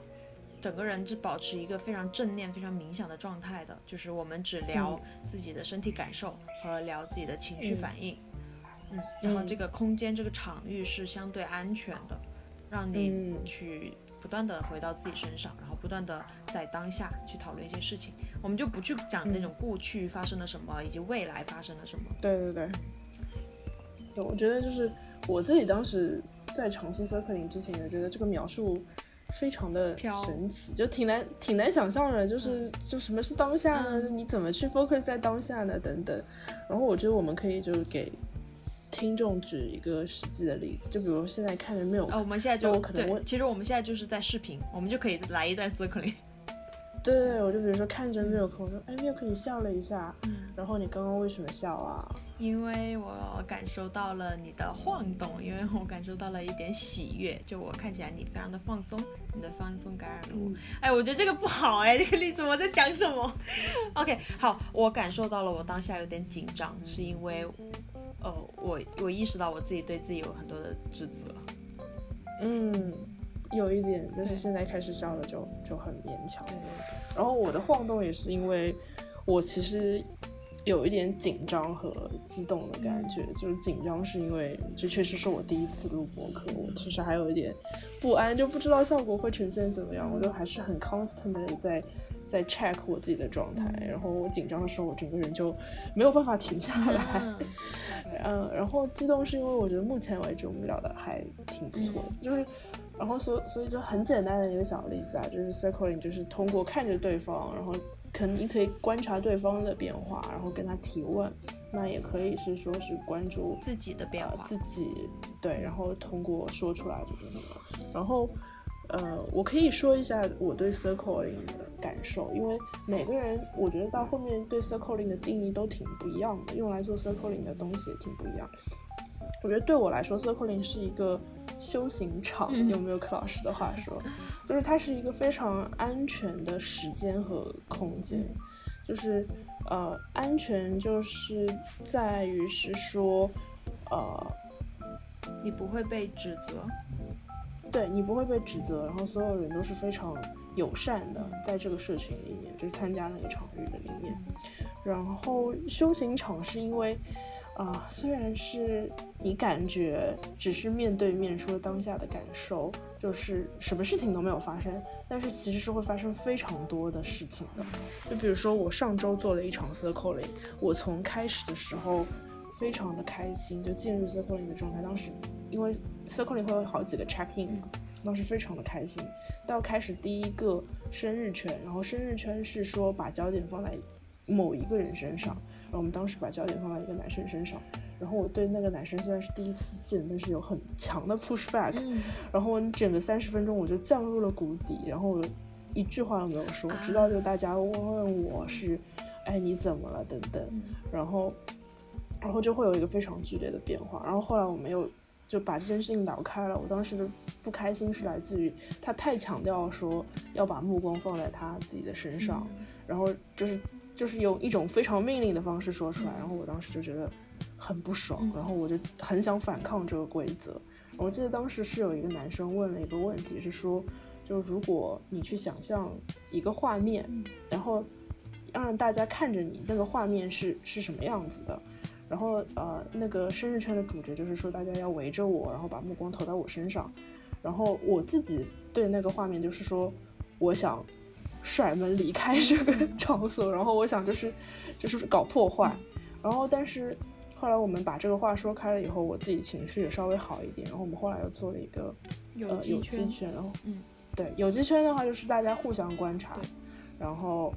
[SPEAKER 1] 整个人是保持一个非常正念、非常冥想的状态的，就是我们只聊自己的身体感受和聊自己的情绪反应，嗯，然后这个空间、这个场域是相对安全的，让你去不断的回到自己身上，然后不断的在当下去讨论一些事情，我们就不去讲那种过去发生了什么以及未来发生了什么。
[SPEAKER 2] 对对对，我觉得就是我自己当时在尝试 circling 之前，也觉得这个描述。非常的神奇，就挺难挺难想象的，就是就什么是当下呢？你怎么去 focus 在当下呢？等等。然后我觉得我们可以就是给听众举一个实际的例子，就比如现在看着没有，
[SPEAKER 1] 呃，我们现在就可能我其实我们现在就是在视频，我们就可以来一段 circling。
[SPEAKER 2] 对对对，我就比如说看着 milk，我说哎 milk 你笑了一下，然后你刚刚为什么笑啊？
[SPEAKER 1] 因为我感受到了你的晃动，因为我感受到了一点喜悦，就我看起来你非常的放松，你的放松感染了我。哎，我觉得这个不好哎，这个例子我在讲什么？OK，好，我感受到了我当下有点紧张，是因为，呃，我我意识到我自己对自己有很多的指责。
[SPEAKER 2] 嗯，有一点，但是现在开始笑了就就很勉强。然后我的晃动也是因为我其实。有一点紧张和激动的感觉，就是紧张是因为这确实是我第一次录播客，我其实还有一点不安，就不知道效果会呈现怎么样，我就还是很 constant 的在在 check 我自己的状态，然后我紧张的时候，我整个人就没有办法停下来，嗯，然后激动是因为我觉得目前为止我们聊的还挺不错的，就是，然后所所以就很简单的一个小例子啊，就是 circling，就是通过看着对方，然后。可能你可以观察对方的变化，然后跟他提问。那也可以是说是关注
[SPEAKER 1] 自己的变化，
[SPEAKER 2] 自己对，然后通过说出来就是那个。然后，呃，我可以说一下我对 circling 的感受，因为每个人我觉得到后面对 circling 的定义都挺不一样的，用来做 circling 的东西也挺不一样。我觉得对我来说，circling 是一个修行场，有没有柯老师的话说，就是它是一个非常安全的时间和空间，就是。呃，安全就是在于是说，呃，
[SPEAKER 1] 你不会被指责，
[SPEAKER 2] 对你不会被指责，然后所有人都是非常友善的，在这个社群里面，就是参加那个场域的里面，然后修行场是因为。啊，虽然是你感觉只是面对面说当下的感受，就是什么事情都没有发生，但是其实是会发生非常多的事情的。就比如说我上周做了一场 circling，我从开始的时候非常的开心，就进入 circling 的状态。当时因为 circling 会有好几个 check in，当时非常的开心。到开始第一个生日圈，然后生日圈是说把焦点放在某一个人身上。然后我们当时把焦点放在一个男生身上，然后我对那个男生虽然是第一次见，但是有很强的 push back，然后我整个三十分钟我就降入了谷底，然后我一句话都没有说，直到就大家问问我是，哎你怎么了？等等，然后，然后就会有一个非常剧烈的变化，然后后来我没有就把这件事情聊开了，我当时的不开心是来自于他太强调说要把目光放在他自己的身上，然后就是。就是用一种非常命令的方式说出来，然后我当时就觉得很不爽，然后我就很想反抗这个规则。我记得当时是有一个男生问了一个问题，是说，就如果你去想象一个画面，然后让大家看着你，那个画面是是什么样子的？然后呃，那个生日圈的主角就是说，大家要围着我，然后把目光投到我身上。然后我自己对那个画面就是说，我想。甩门离开这个场所，然后我想就是就是搞破坏，然后但是后来我们把这个话说开了以后，我自己情绪也稍微好一点，然后我们后来又做了一个呃有机圈，然后嗯。对有机圈的话就是大家互相观察，然后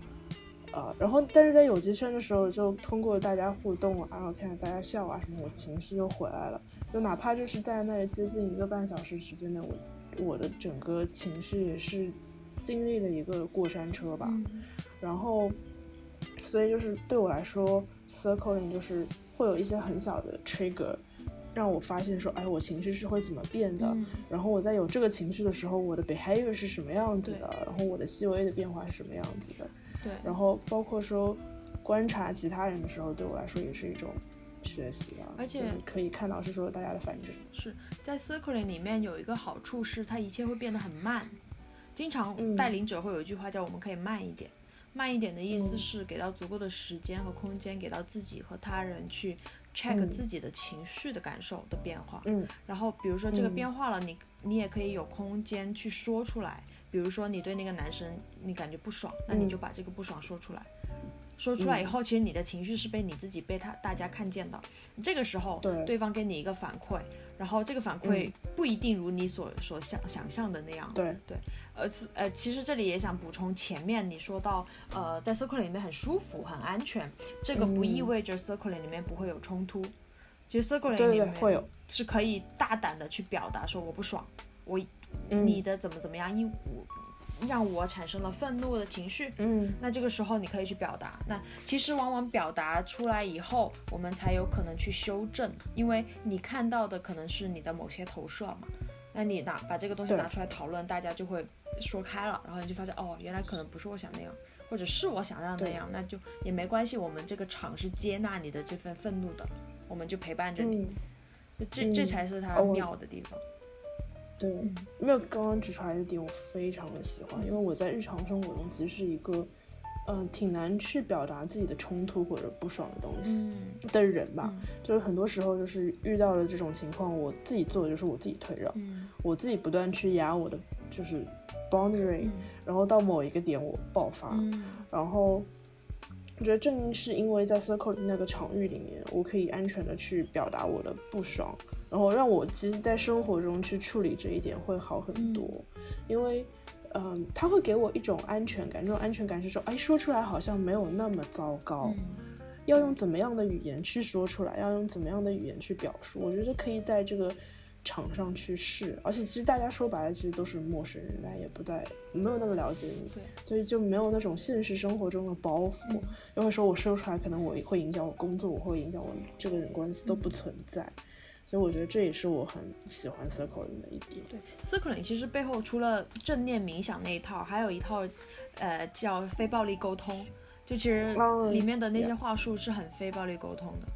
[SPEAKER 2] 呃然后但是在有机圈的时候就通过大家互动啊，然后看大家笑啊什么，我情绪又回来了，就哪怕就是在那接近一个半小时时间内，我我的整个情绪也是。经历了一个过山车吧，然后，所以就是对我来说，circling 就是会有一些很小的 trigger，让我发现说，哎，我情绪是会怎么变的，然后我在有这个情绪的时候，我的 behavior 是什么样子的，然后我的细微的变化是什么样子的，
[SPEAKER 1] 对，
[SPEAKER 2] 然后包括说观察其他人的时候，对我来说也是一种学习啊，
[SPEAKER 1] 而且
[SPEAKER 2] 可以看到是说大家的反应。
[SPEAKER 1] 是在 circling 里面有一个好处是，它一切会变得很慢。经常带领者会有一句话叫“我们可以慢一点”，慢一点的意思是给到足够的时间和空间，给到自己和他人去 check 自己的情绪的感受的变化。
[SPEAKER 2] 嗯，
[SPEAKER 1] 然后比如说这个变化了，你你也可以有空间去说出来。比如说你对那个男生你感觉不爽，那你就把这个不爽说出来。说出来以后，其实你的情绪是被你自己被他大家看见的。这个时候，
[SPEAKER 2] 对
[SPEAKER 1] 对方给你一个反馈。然后这个反馈不一定如你所所想想象的那样。
[SPEAKER 2] 对
[SPEAKER 1] 对，呃呃，其实这里也想补充前面你说到，呃，在 circle 里面很舒服很安全，这个不意味着 circle 里面不会有冲突。其实 circle 里面
[SPEAKER 2] 会有
[SPEAKER 1] 是可以大胆的去表达说我不爽，我你的怎么怎么样，因我。让我产生了愤怒的情绪，
[SPEAKER 2] 嗯，
[SPEAKER 1] 那这个时候你可以去表达。那其实往往表达出来以后，我们才有可能去修正，因为你看到的可能是你的某些投射嘛。那你拿把这个东西拿出来讨论，大家就会说开了，然后你就发现哦，原来可能不是我想那样，或者是我想让那样，那就也没关系。我们这个场是接纳你的这份愤怒的，我们就陪伴着你，这这才是它妙的地方。
[SPEAKER 2] 对，没有刚刚指出来的点，我非常的喜欢，因为我在日常生活中其实是一个，嗯，挺难去表达自己的冲突或者不爽的东西的人吧。就是很多时候就是遇到了这种情况，我自己做的就是我自己退让，我自己不断去压我的就是 boundary，然后到某一个点我爆发，然后。我觉得正是因为在 circle 那个场域里面，我可以安全的去表达我的不爽，然后让我其实，在生活中去处理这一点会好很多。因为，嗯，他会给我一种安全感，这种安全感是说，哎，说出来好像没有那么糟糕。要用怎么样的语言去说出来？要用怎么样的语言去表述？我觉得可以在这个场上去试。而且其实大家说白了，其实都是陌生人，大家也不太没有那么了解你，
[SPEAKER 1] 对，
[SPEAKER 2] 所以就没有那种现实生活中的包袱。又会说我说出来可能我会影响我工作，我会影响我这个人关系都不存在。所以我觉得这也是我很喜欢 Circling 的一点。
[SPEAKER 1] 对，Circling 其实背后除了正念冥想那一套，还有一套呃叫非暴力沟通。就其实里面的那些话术是很非暴力沟通的，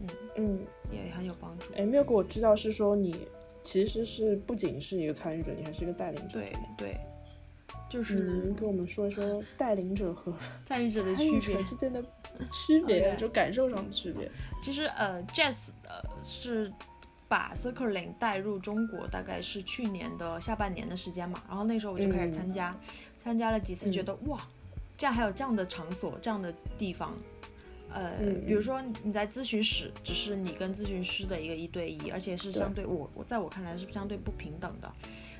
[SPEAKER 1] 嗯
[SPEAKER 2] 嗯，
[SPEAKER 1] 也很有帮助。
[SPEAKER 2] 哎，没有给我知道是说你其实是不仅是一个参与者，你还是一个带领者。
[SPEAKER 1] 对对，就是
[SPEAKER 2] 给我们说一说带领者和
[SPEAKER 1] 参与者的区别
[SPEAKER 2] 之间的区别，就感受上的区别。
[SPEAKER 1] 其实呃，Jazz 呃是把 Circling 带入中国，大概是去年的下半年的时间嘛，然后那时候我就开始参加，参加了几次，觉得哇。这样还有这样的场所，这样的地方，呃，比如说你在咨询室，只是你跟咨询师的一个一对一，而且是相对我我在我看来是相对不平等的，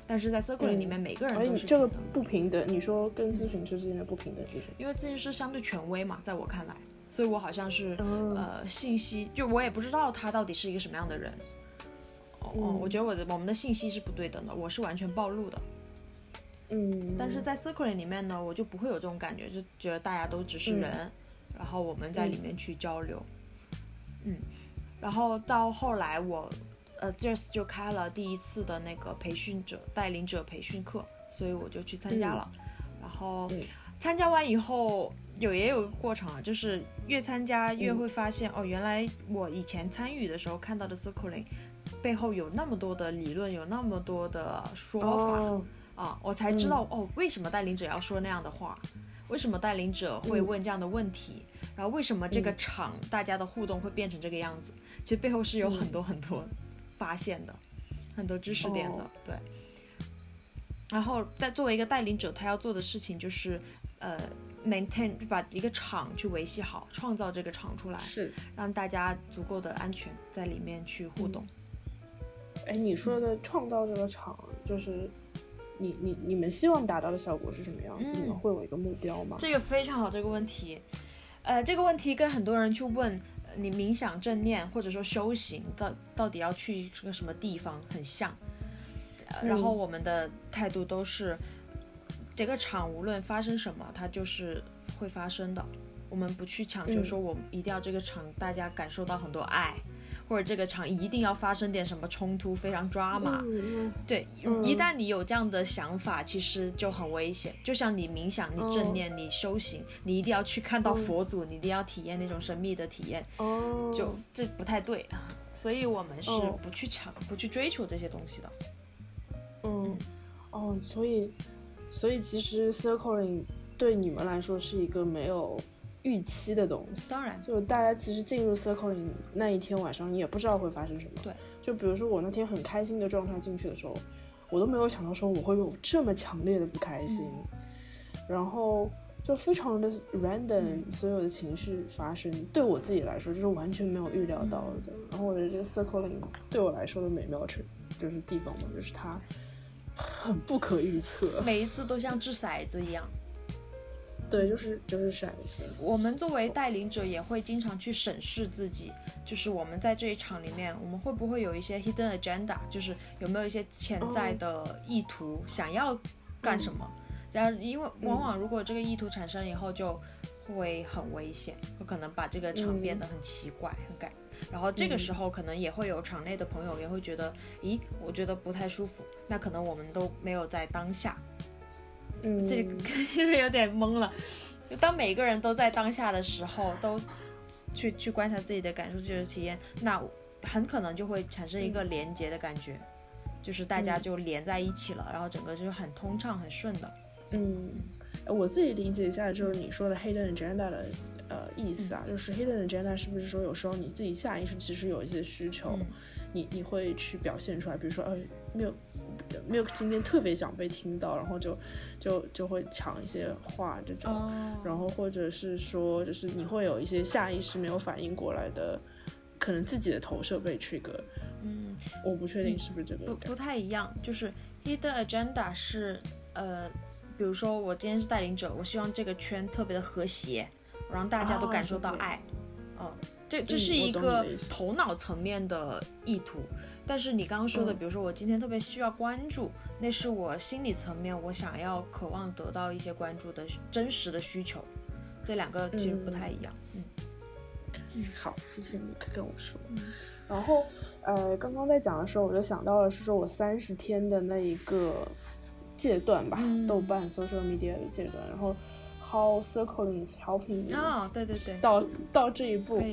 [SPEAKER 1] 但是在 Circle 里面每个人都是
[SPEAKER 2] 这个不平等。你说跟咨询师之间的不平等是什么？
[SPEAKER 1] 因为咨询师相对权威嘛，在我看来，所以我好像是呃信息，就我也不知道他到底是一个什么样的人。哦，我觉得我的我们的信息是不对等的，我是完全暴露的。
[SPEAKER 2] 嗯，
[SPEAKER 1] 但是在 Circle 里面呢，我就不会有这种感觉，就觉得大家都只是人，然后我们在里面去交流。嗯，然后到后来我，呃，Just 就开了第一次的那个培训者带领者培训课，所以我就去参加了。然后参加完以后，有也有个过程啊，就是越参加越会发现，哦，原来我以前参与的时候看到的 circling 背后有那么多的理论，有那么多的说法。啊，我才知道哦，为什么带领者要说那样的话，为什么带领者会问这样的问题，然后为什么这个场大家的互动会变成这个样子？其实背后是有很多很多发现的，很多知识点的。对。然后在作为一个带领者，他要做的事情就是，呃，maintain 把一个场去维系好，创造这个场出来，
[SPEAKER 2] 是
[SPEAKER 1] 让大家足够的安全在里面去互动。
[SPEAKER 2] 哎，你说的创造这个场就是。你你你们希望达到的效果是什么样子？你们会有一个目标吗？
[SPEAKER 1] 这个非常好，这个问题，呃，这个问题跟很多人去问，你冥想正念或者说修行到到底要去个什么地方很像，然后我们的态度都是，这个场无论发生什么，它就是会发生的，我们不去强求说我们一定要这个场大家感受到很多爱。或者这个场一定要发生点什么冲突，非常抓马。对，一旦你有这样的想法，其实就很危险。就像你冥想、你正念、你修行，你一定要去看到佛祖，你一定要体验那种神秘的体验。哦，就这不太对啊。所以我们是不去抢、不去追求这些东西的。
[SPEAKER 2] 嗯，哦，所以，所以其实 circling 对你们来说是一个没有。预期的东西，
[SPEAKER 1] 当然，
[SPEAKER 2] 就大家其实进入 circling 那一天晚上，你也不知道会发生什么。
[SPEAKER 1] 对，
[SPEAKER 2] 就比如说我那天很开心的状态进去的时候，我都没有想到说我会有这么强烈的不开心，然后就非常的 random，所有的情绪发生，对我自己来说就是完全没有预料到的。然后我觉得这个 circling 对我来说的美妙之就是地方嘛，就是它很不可预测，
[SPEAKER 1] 每一次都像掷骰子一样。
[SPEAKER 2] 对，就是就是骰子。
[SPEAKER 1] 我们作为带领者，也会经常去审视自己，就是我们在这一场里面，我们会不会有一些 hidden agenda，就是有没有一些潜在的意图，想要干什么？然后，因为往往如果这个意图产生以后，就会很危险，有可能把这个场变得很奇怪、很改。然后这个时候，可能也会有场内的朋友也会觉得，咦，我觉得不太舒服。那可能我们都没有在当下。
[SPEAKER 2] 嗯，
[SPEAKER 1] 这个因为有点懵了。就当每个人都在当下的时候，都去去观察自己的感受、自己的体验，那很可能就会产生一个连接的感觉，就是大家就连在一起了，然后整个就是很通畅、很顺的。
[SPEAKER 2] 嗯，我自己理解一下，就是你说的 hidden agenda 的呃意思啊，就是 hidden agenda 是不是说有时候你自己下意识其实有一些需求，你你会去表现出来，比如说呃没有。Milk 今天特别想被听到，然后就就就会抢一些话这种，然后或者是说，就是你会有一些下意识没有反应过来的，可能自己的投射被 trigger。
[SPEAKER 1] 嗯，
[SPEAKER 2] 我不确定是不是这个。
[SPEAKER 1] 不不太一样，就是 hidden agenda 是呃比如说我今天是带领者，我希望这个圈特别的和谐，让大家都感受到爱。嗯，这这是一个头脑层面的意图。但是你刚刚说的，比如说我今天特别需要关注，那是我心理层面我想要渴望得到一些关注的真实的需求，这两个其实不太一样。嗯。
[SPEAKER 2] 嗯，好，谢谢你跟我说。然后呃，刚刚在讲的时候，我就想到了是说我三十天的那一个阶段吧，豆瓣 social media 的阶段，然后 how circling is helping
[SPEAKER 1] 啊，对对对，
[SPEAKER 2] 到到这一步。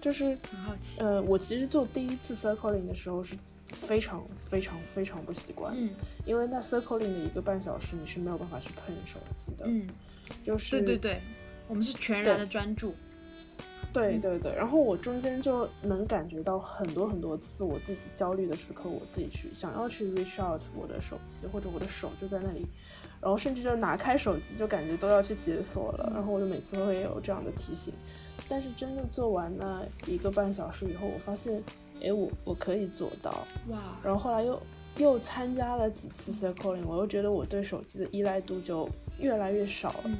[SPEAKER 2] 就是
[SPEAKER 1] 很好奇，
[SPEAKER 2] 呃，我其实做第一次 circling 的时候是非常非常非常不习惯，
[SPEAKER 1] 嗯，
[SPEAKER 2] 因为那 circling 的一个半小时你是没有办法去看手机的，
[SPEAKER 1] 嗯，
[SPEAKER 2] 就是。
[SPEAKER 1] 对对对，我们是全然的专注，
[SPEAKER 2] 对对对，然后我中间就能感觉到很多很多次我自己焦虑的时刻，我自己去想要去 reach out 我的手机，或者我的手就在那里，然后甚至就拿开手机就感觉都要去解锁了，然后我就每次都会有这样的提醒。但是真的做完了一个半小时以后，我发现，哎，我我可以做到
[SPEAKER 1] 哇！
[SPEAKER 2] 然后后来又又参加了几次 circling，我又觉得我对手机的依赖度就越来越少了。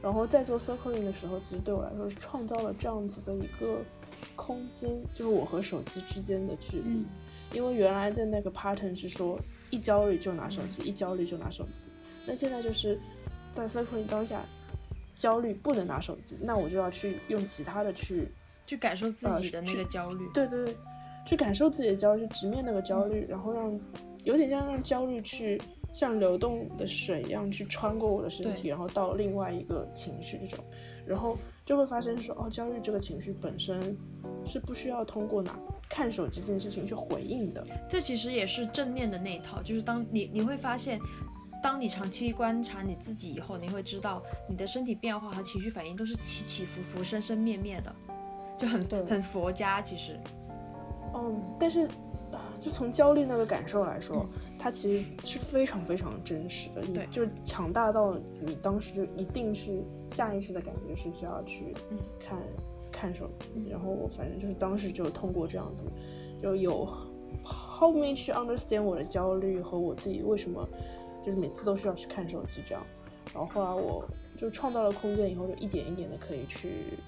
[SPEAKER 2] 然后在做 circling 的时候，其实对我来说是创造了这样子的一个空间，就是我和手机之间的距离。因为原来的那个 pattern 是说一焦虑就拿手机，一焦虑就拿手机。那现在就是在 circling 当下。焦虑不能拿手机，那我就要去用其他的去
[SPEAKER 1] 去感受自己的那个焦虑。
[SPEAKER 2] 对对对，去感受自己的焦虑，直面那个焦虑，然后让有点像让焦虑去像流动的水一样去穿过我的身体，然后到另外一个情绪这种，然后就会发生说哦，焦虑这个情绪本身是不需要通过拿看手机这件事情去回应的。
[SPEAKER 1] 这其实也是正念的那一套，就是当你你会发现。当你长期观察你自己以后，你会知道你的身体变化和情绪反应都是起起伏伏、生生灭灭的，就很很佛家其实。
[SPEAKER 2] 嗯，但是就从焦虑那个感受来说，它其实是非常非常真实的，
[SPEAKER 1] 对，
[SPEAKER 2] 就是强大到你当时就一定是下意识的感觉是需要去看看手机，然后我反正就是当时就通过这样子，就有 me 去 understand 我的焦虑和我自己为什么。就是每次都需要去看手机这样，然后后来我就创造了空间以后，就一点一点的可以去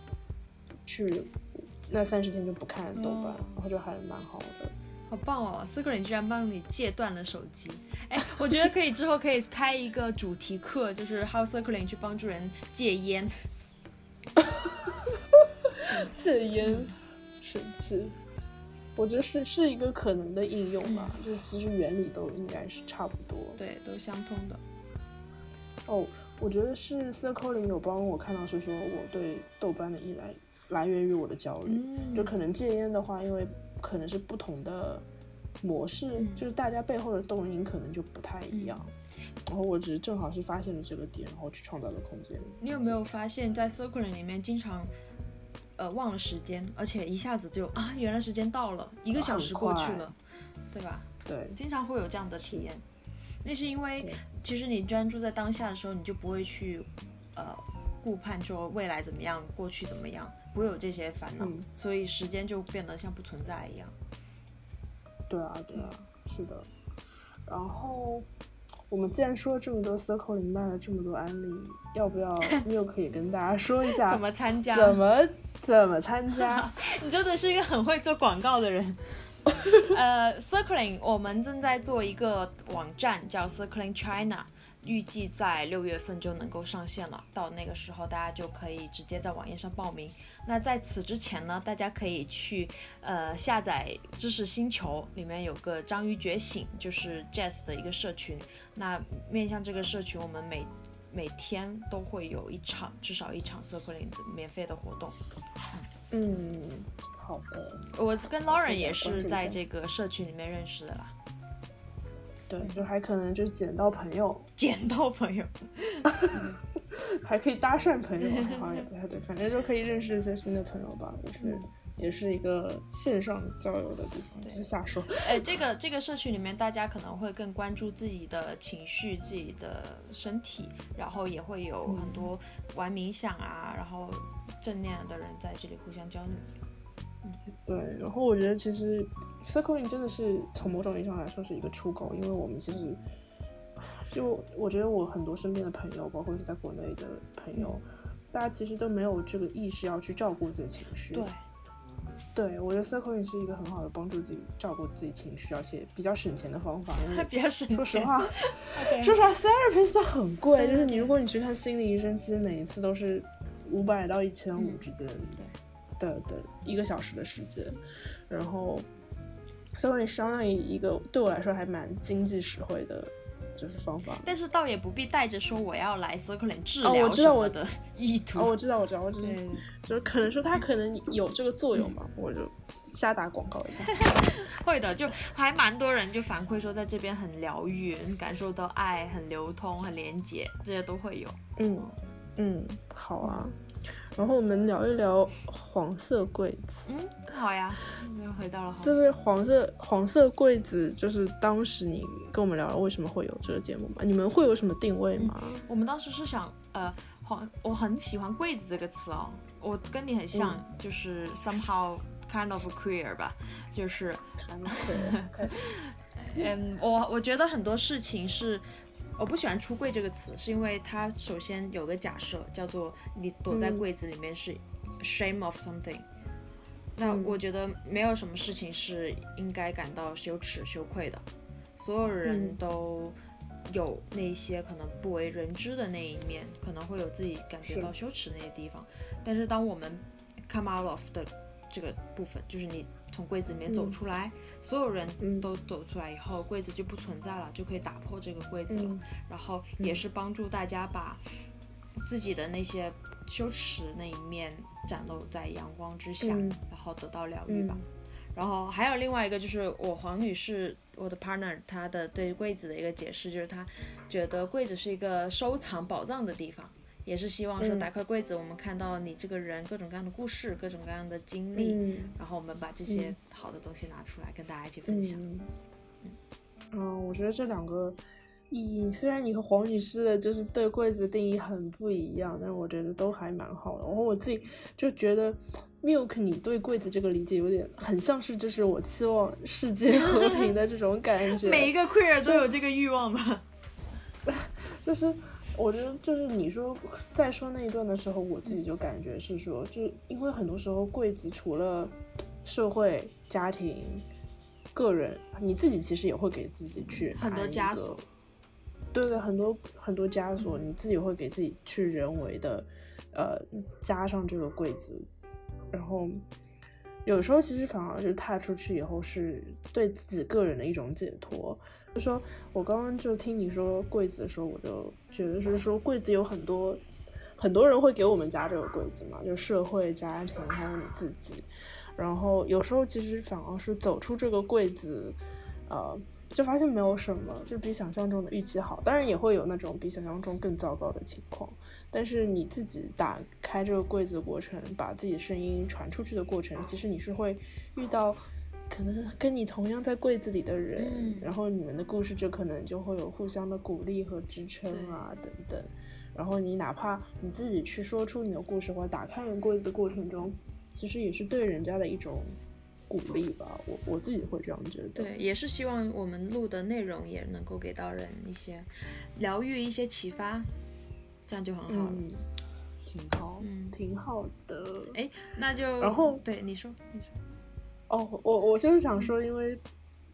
[SPEAKER 2] 去那三十天就不看豆瓣，然后就还蛮好的。
[SPEAKER 1] 好棒哦 c i r c l 居然帮你戒断了手机。哎，我觉得可以之后可以开一个主题课，就是 How Circling 去帮助人戒烟。
[SPEAKER 2] 戒烟，神奇。我觉得是是一个可能的应用吧，就是其实原理都应该是差不多，
[SPEAKER 1] 对，都相通的。
[SPEAKER 2] 哦，我觉得是 Circling 有帮我看到是说我对豆瓣的依赖来源于我的焦虑，就可能戒烟的话，因为可能是不同的模式，就是大家背后的动因可能就不太一样。然后我只是正好是发现了这个点，然后去创造了空间。
[SPEAKER 1] 你有没有发现，在 Circling 里面经常？呃，忘了时间，而且一下子就啊，原来时间到了，一个小时过去了，对吧？
[SPEAKER 2] 对，
[SPEAKER 1] 经常会有这样的体验。那是因为其实你专注在当下的时候，你就不会去呃顾盼说未来怎么样，过去怎么样，不会有这些烦恼，所以时间就变得像不存在一样。
[SPEAKER 2] 对啊，对啊，是的。然后我们既然说了这么多 circle 里卖了这么多安利，要不要 又可以跟大家说一下
[SPEAKER 1] 怎么参加？
[SPEAKER 2] 怎么？怎么参加？
[SPEAKER 1] 你真的是一个很会做广告的人。呃，Circling，我们正在做一个网站叫 Circling China，预计在六月份就能够上线了。到那个时候，大家就可以直接在网页上报名。那在此之前呢，大家可以去呃下载知识星球，里面有个章鱼觉醒，就是 Jazz 的一个社群。那面向这个社群，我们每每天都会有一场，至少一场 Circling 的免费的活动。
[SPEAKER 2] 嗯，好的。
[SPEAKER 1] 我跟 Lauren 也是在这个社群里面认识的啦。
[SPEAKER 2] 对，就还可能就捡到朋友，
[SPEAKER 1] 捡到朋友，
[SPEAKER 2] 还可以搭讪朋友，好像也不太对，反正就可以认识一些新的朋友吧，就是。也是一个线上交友的地方，对，瞎说。
[SPEAKER 1] 哎，这个这个社区里面，大家可能会更关注自己的情绪、自己的身体，然后也会有很多玩冥想啊，然后正念的人在这里互相交流。
[SPEAKER 2] 嗯，对。然后我觉得其实 circling 真的是从某种意义上来说是一个出口，因为我们其实就我觉得我很多身边的朋友，包括是在国内的朋友，大家其实都没有这个意识要去照顾自己的情绪。
[SPEAKER 1] 对，
[SPEAKER 2] 对我觉得 circling 是一个很好的帮助自己照顾自己情绪，而且比较省钱的方法。因为
[SPEAKER 1] 比较省钱。
[SPEAKER 2] 说实话，说实话，therapist 很贵，就是你如果你去看心理医生，其实每一次都是五百到一千五之间的的一个小时的时间，然后。所以相当于一个对我来说还蛮经济实惠的，就是方法。
[SPEAKER 1] 但是倒也不必带着说我要来 circling 治疗
[SPEAKER 2] 我知道我
[SPEAKER 1] 的意图。
[SPEAKER 2] 哦，我知道，我知道，我知道。就是可能说他可能有这个作用嘛，我就瞎打广告一下。
[SPEAKER 1] 会的，就还蛮多人就反馈说在这边很疗愈，感受到爱很流通、很连接，这些都会有。
[SPEAKER 2] 嗯嗯，好啊。然后我们聊一聊黄色柜子。
[SPEAKER 1] 嗯，好呀，又回到了。
[SPEAKER 2] 就是黄色黄色柜子，就是当时你跟我们聊了为什么会有这个节目吗？你们会有什么定位吗？
[SPEAKER 1] 我们当时是想，呃，黄，我很喜欢柜子这个词哦，我跟你很像，就是 somehow kind of queer 吧，就是 嗯，我我觉得很多事情是。我不喜欢“出柜”这个词，是因为它首先有个假设，叫做你躲在柜子里面是 shame of something。那我觉得没有什么事情是应该感到羞耻、羞愧的。所有人都有那些可能不为人知的那一面，可能会有自己感觉到羞耻那些地方。但是当我们 come out of 的这个部分，就是你。从柜子里面走出来，所有人都走出来以后，柜子就不存在了，就可以打破这个柜子了。然后也是帮助大家把自己的那些羞耻那一面展露在阳光之下，然后得到疗愈吧。然后还有另外一个就是我黄女士，我的 partner，她的对柜子的一个解释就是她觉得柜子是一个收藏宝藏的地方。也是希望说打开柜子，我们看到你这个人各种各样的故事，各种各样的经历，然后我们把这些好的东西拿出来跟大家一起分享。
[SPEAKER 2] 嗯，我觉得这两个意义，虽然你和黄女士的就是对柜子的定义很不一样，但是我觉得都还蛮好的。然后我自己就觉得，Milk，你对柜子这个理解有点很像是就是我期望世界 和平的这种感觉。
[SPEAKER 1] 每一个 queer 都有这个欲望吧？
[SPEAKER 2] 就是。我觉得就是你说在说那一段的时候，我自己就感觉是说，就因为很多时候柜子除了社会、家庭、个人，你自己其实也会给自己去
[SPEAKER 1] 很多枷锁。
[SPEAKER 2] 对对，很多很多枷锁，你自己会给自己去人为的呃加上这个柜子，然后有时候其实反而就踏出去以后是对自己个人的一种解脱。就说，我刚刚就听你说柜子的时候，我就觉得是说柜子有很多很多人会给我们家这个柜子嘛，就社会、家庭还有你自己。然后有时候其实反而是走出这个柜子，呃，就发现没有什么，就比想象中的预期好。当然也会有那种比想象中更糟糕的情况，但是你自己打开这个柜子的过程，把自己声音传出去的过程，其实你是会遇到。可能跟你同样在柜子里的人，然后你们的故事就可能就会有互相的鼓励和支撑啊，等等。然后你哪怕你自己去说出你的故事或者打开人柜子的过程中，其实也是对人家的一种鼓励吧。我我自己会这样觉得。
[SPEAKER 1] 对，也是希望我们录的内容也能够给到人一些疗愈、一些启发，这样就很好了。
[SPEAKER 2] 挺好，嗯，挺好的。
[SPEAKER 1] 哎，那就
[SPEAKER 2] 然后
[SPEAKER 1] 对你说，你说。
[SPEAKER 2] 哦，我我就是想说，因为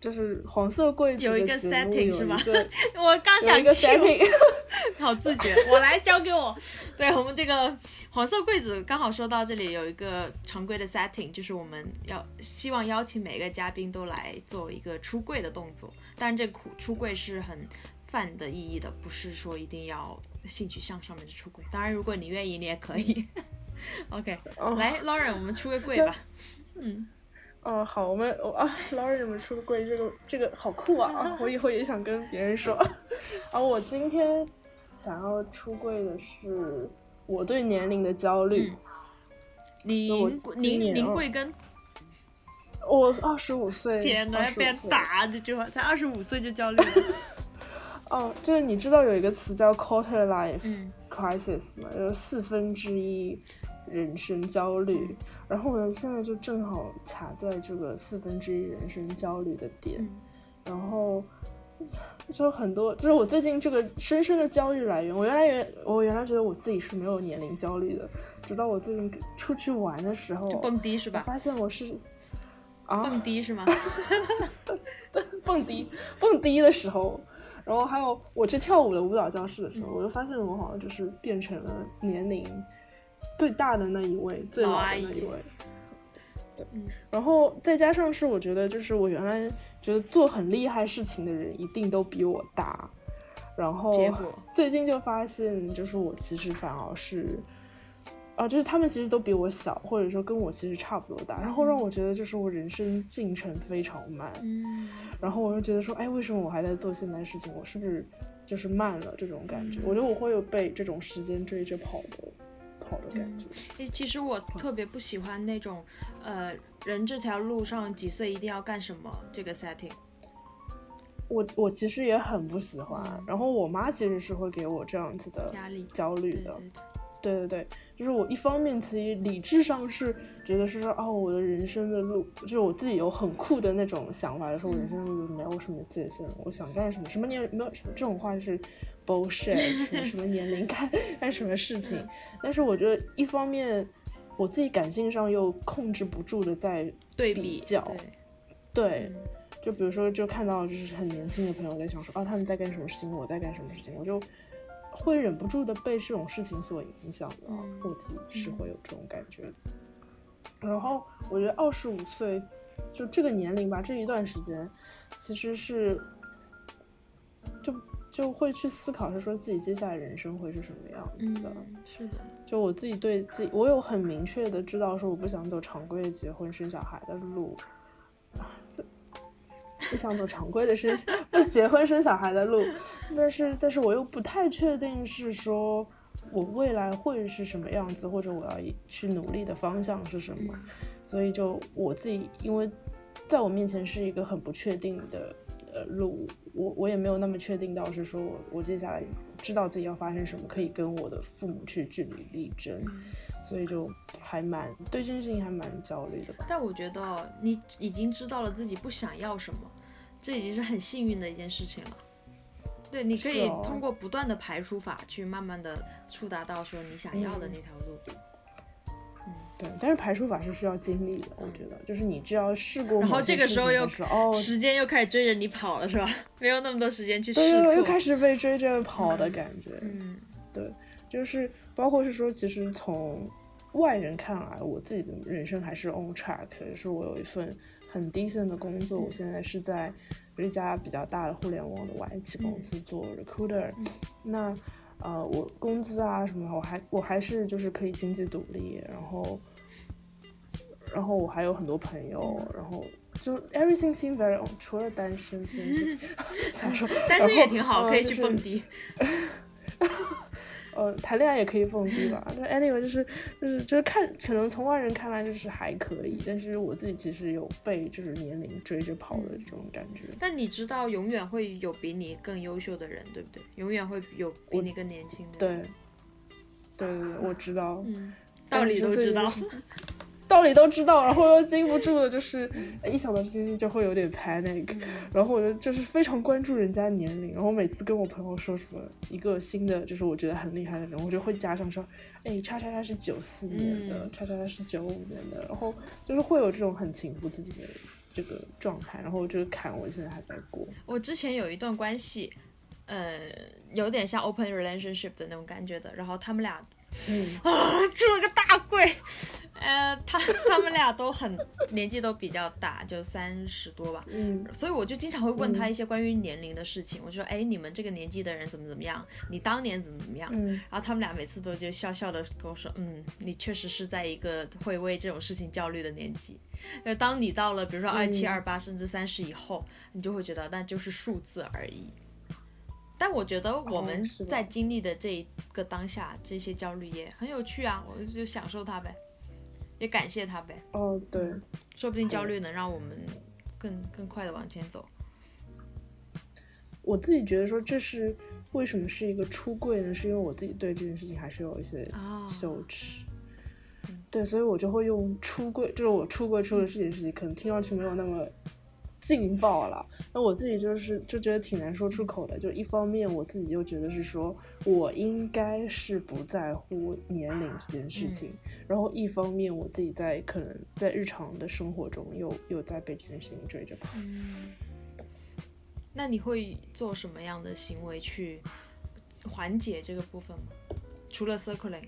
[SPEAKER 2] 就是黄色柜子
[SPEAKER 1] 有一个 setting 是
[SPEAKER 2] 吧？
[SPEAKER 1] 我刚想
[SPEAKER 2] 一个 setting，
[SPEAKER 1] 好自觉，我来交给我。对我们这个黄色柜子，刚好说到这里有一个常规的 setting，就是我们要希望邀请每个嘉宾都来做一个出柜的动作。当然，这出出柜是很泛的意义的，不是说一定要性取向上面的出柜。当然，如果你愿意，你也可以。OK，来，Lauren，我们出个柜吧。嗯。
[SPEAKER 2] 哦，好，我们我啊，老人们出柜，这个这个好酷啊！我以后也想跟别人说。啊我今天想要出柜的是我对年龄的焦虑。
[SPEAKER 1] 您您您贵庚？
[SPEAKER 2] 我二十五岁。
[SPEAKER 1] 天哪，要被打这句话，才二十五岁就焦虑。
[SPEAKER 2] 哦，就是你知道有一个词叫 quarter life crisis 吗？就是四分之一人生焦虑。然后我现在就正好卡在这个四分之一人生焦虑的点，然后就很多，就是我最近这个深深的焦虑来源。我原来原我原来觉得我自己是没有年龄焦虑的，直到我最近出去玩的时候，
[SPEAKER 1] 蹦迪是吧？
[SPEAKER 2] 发现我是啊，
[SPEAKER 1] 蹦迪是吗？
[SPEAKER 2] 蹦迪蹦迪的时候，然后还有我去跳舞的舞蹈教室的时候，我就发现我好像就是变成了年龄最大的那一位，最老的那一位。对，然后再加上是我觉得，就是我原来觉得做很厉害事情的人一定都比我大，然后最近就发现，就是我其实反而是，啊，就是他们其实都比我小，或者说跟我其实差不多大，然后让我觉得就是我人生进程非常慢，
[SPEAKER 1] 嗯，
[SPEAKER 2] 然后我就觉得说，哎，为什么我还在做现在事情？我是不是就是慢了这种感觉？我觉得我会有被这种时间追着跑的。的感觉。
[SPEAKER 1] 诶，其实我特别不喜欢那种，呃，人这条路上几岁一定要干什么这个 setting。
[SPEAKER 2] 我我其实也很不喜欢，然后我妈其实是会给我这样子的
[SPEAKER 1] 压力、
[SPEAKER 2] 焦虑的。对对对，就是我一方面其实理智上是觉得是说，哦，我的人生的路，就是我自己有很酷的那种想法，说我人生的路没有什么界限，我想干什么什么年没有什么这种话是。bullshit，什么年龄干干什么事情？但是我觉得一方面，我自己感性上又控制不住的在
[SPEAKER 1] 对
[SPEAKER 2] 比较，对，就比如说就看到就是很年轻的朋友在想说，哦，他们在干什么事情，我在干什么事情，我就会忍不住的被这种事情所影响的，我自己是会有这种感觉。然后我觉得二十五岁就这个年龄吧，这一段时间其实是就。就会去思考，是说自己接下来人生会是什么样子的。
[SPEAKER 1] 是的，
[SPEAKER 2] 就我自己对自己，我有很明确的知道，说我不想走常规的结婚生小孩的路，不想走常规的生不结婚生小孩的路。但是，但是我又不太确定是说我未来会是什么样子，或者我要去努力的方向是什么。所以，就我自己，因为在我面前是一个很不确定的。呃，路我我也没有那么确定到是说我我接下来知道自己要发生什么，可以跟我的父母去据理力争，所以就还蛮对这件事情还蛮焦虑的吧。
[SPEAKER 1] 但我觉得你已经知道了自己不想要什么，这已经是很幸运的一件事情了。对，你可以通过不断的排除法去慢慢的触达到说你想要的那条路。
[SPEAKER 2] 对，但是排除法是需要精力的，我觉得，就是你只要试过，
[SPEAKER 1] 然后这个时候又
[SPEAKER 2] 哦，
[SPEAKER 1] 时间又开始追着你跑了，是吧？没有那么多时间去试
[SPEAKER 2] 对，又开始被追着跑的感觉。
[SPEAKER 1] 嗯，
[SPEAKER 2] 对，就是包括是说，其实从外人看来，我自己的人生还是 on track，是我有一份很 decent 的工作，我现在是在一家比较大的互联网的外企公司做 recruiter，那呃，我工资啊什么，我还我还是就是可以经济独立，然后。然后我还有很多朋友，然后就 everything seems very，除了单身这件事情，想说
[SPEAKER 1] 单身也挺好，可以去蹦迪。
[SPEAKER 2] 呃，谈恋爱也可以蹦迪吧。那 anyway，就是就是就是看，可能从外人看来就是还可以，但是我自己其实有被就是年龄追着跑的这种感觉。
[SPEAKER 1] 但你知道，永远会有比你更优秀的人，对不对？永远会有比你更年轻的。
[SPEAKER 2] 对，对对对，我知道，
[SPEAKER 1] 嗯，道理都知道。
[SPEAKER 2] 道理都知道，然后又经不住的，就是一想到这些就会有点 panic，然后我就就是非常关注人家年龄，然后每次跟我朋友说什么一个新的，就是我觉得很厉害的人，我就会加上说，哎，叉叉叉是九四年的，叉叉叉是九五年的，然后就是会有这种很情不自禁的这个状态，然后这个坎我现在还在过。
[SPEAKER 1] 我之前有一段关系，呃，有点像 open relationship 的那种感觉的，然后他们俩。
[SPEAKER 2] 嗯
[SPEAKER 1] 啊，出了个大柜，呃，他他们俩都很年纪都比较大，就三十多吧。
[SPEAKER 2] 嗯，
[SPEAKER 1] 所以我就经常会问他一些关于年龄的事情。我就说，哎，你们这个年纪的人怎么怎么样？你当年怎么怎么样？
[SPEAKER 2] 嗯，
[SPEAKER 1] 然后他们俩每次都就笑笑的跟我说，嗯，你确实是在一个会为这种事情焦虑的年纪。就当你到了比如说二七二八甚至三十以后，你就会觉得那就是数字而已。但我觉得我们在经历的这一个当下，这些焦虑也很有趣啊，我就享受它呗，也感谢它呗。
[SPEAKER 2] 哦，对，
[SPEAKER 1] 说不定焦虑能让我们更更快的往前走。
[SPEAKER 2] 我自己觉得说这是为什么是一个出柜呢？是因为我自己对这件事情还是有一些羞耻。对，所以我就会用出柜，就是我出柜出的这件事情，可能听上去没有那么。劲爆了。那我自己就是就觉得挺难说出口的。就一方面我自己又觉得是说我应该是不在乎年龄这件事情，然后一方面我自己在可能在日常的生活中又又在被这件事情追着跑。
[SPEAKER 1] 嗯，那你会做什么样的行为去缓解这个部分吗？除了 circling，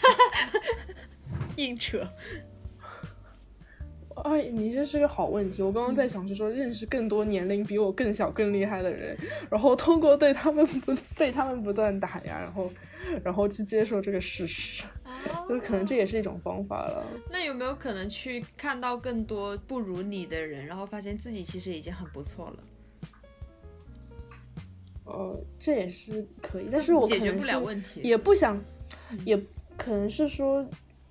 [SPEAKER 1] 硬扯。
[SPEAKER 2] 哎，你这是个好问题。我刚刚在想，是说认识更多年龄比我更小、更厉害的人，然后通过对他们不 被他们不断打压，然后然后去接受这个事实，就是可能这也是一种方法了。
[SPEAKER 1] 那有没有可能去看到更多不如你的人，然后发现自己其实已经很不错了？
[SPEAKER 2] 呃，这也是可以，但是我
[SPEAKER 1] 解决不了问题，
[SPEAKER 2] 也不想，也可能是说。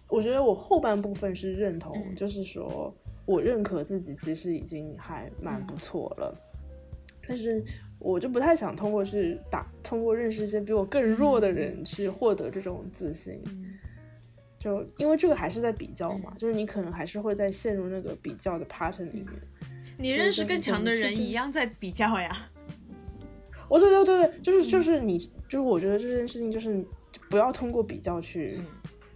[SPEAKER 2] 我觉得我后半部分是认同，就是说我认可自己其实已经还蛮不错了，但是我就不太想通过去打，通过认识一些比我更弱的人去获得这种自信，就因为这个还是在比较嘛，就是你可能还是会在陷入那个比较的 pattern 里面。
[SPEAKER 1] 你认识更强的人一样在比较呀。
[SPEAKER 2] 哦，对对对对，就是就是你，就是我觉得这件事情就是不要通过比较去。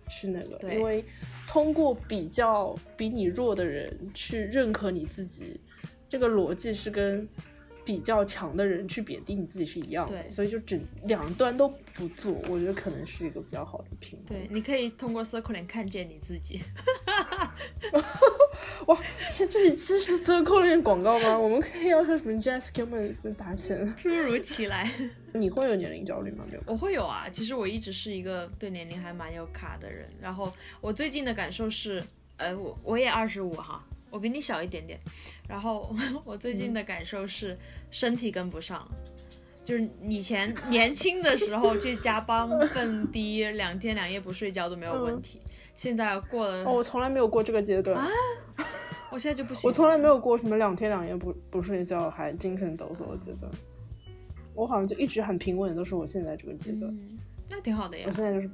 [SPEAKER 2] 去那个，因为通过比较比你弱的人去认可你自己，这个逻辑是跟比较强的人去贬低你自己是一样的，所以就整两端都不做，我觉得可能是一个比较好的平衡。
[SPEAKER 1] 对，你可以通过 Circle 看见你自己。
[SPEAKER 2] 哇，这这这是 Circle 广告吗？我们可以要求什么我们打钱？
[SPEAKER 1] 突如其来。
[SPEAKER 2] 你会有年龄焦虑吗？没有，
[SPEAKER 1] 我会有啊。其实我一直是一个对年龄还蛮有卡的人。然后我最近的感受是，呃，我我也二十五哈，我比你小一点点。然后 我最近的感受是身体跟不上，就是以前年轻的时候去加班蹦迪，两天两夜不睡觉都没有问题。现在过了，
[SPEAKER 2] 哦，我从来没有过这个阶段
[SPEAKER 1] 啊。我现在就不行，
[SPEAKER 2] 我从来没有过什么两天两夜不不睡觉还精神抖擞的阶段。我好像就一直很平稳，都是我现在这个阶段，
[SPEAKER 1] 那挺好的呀。
[SPEAKER 2] 我现在就是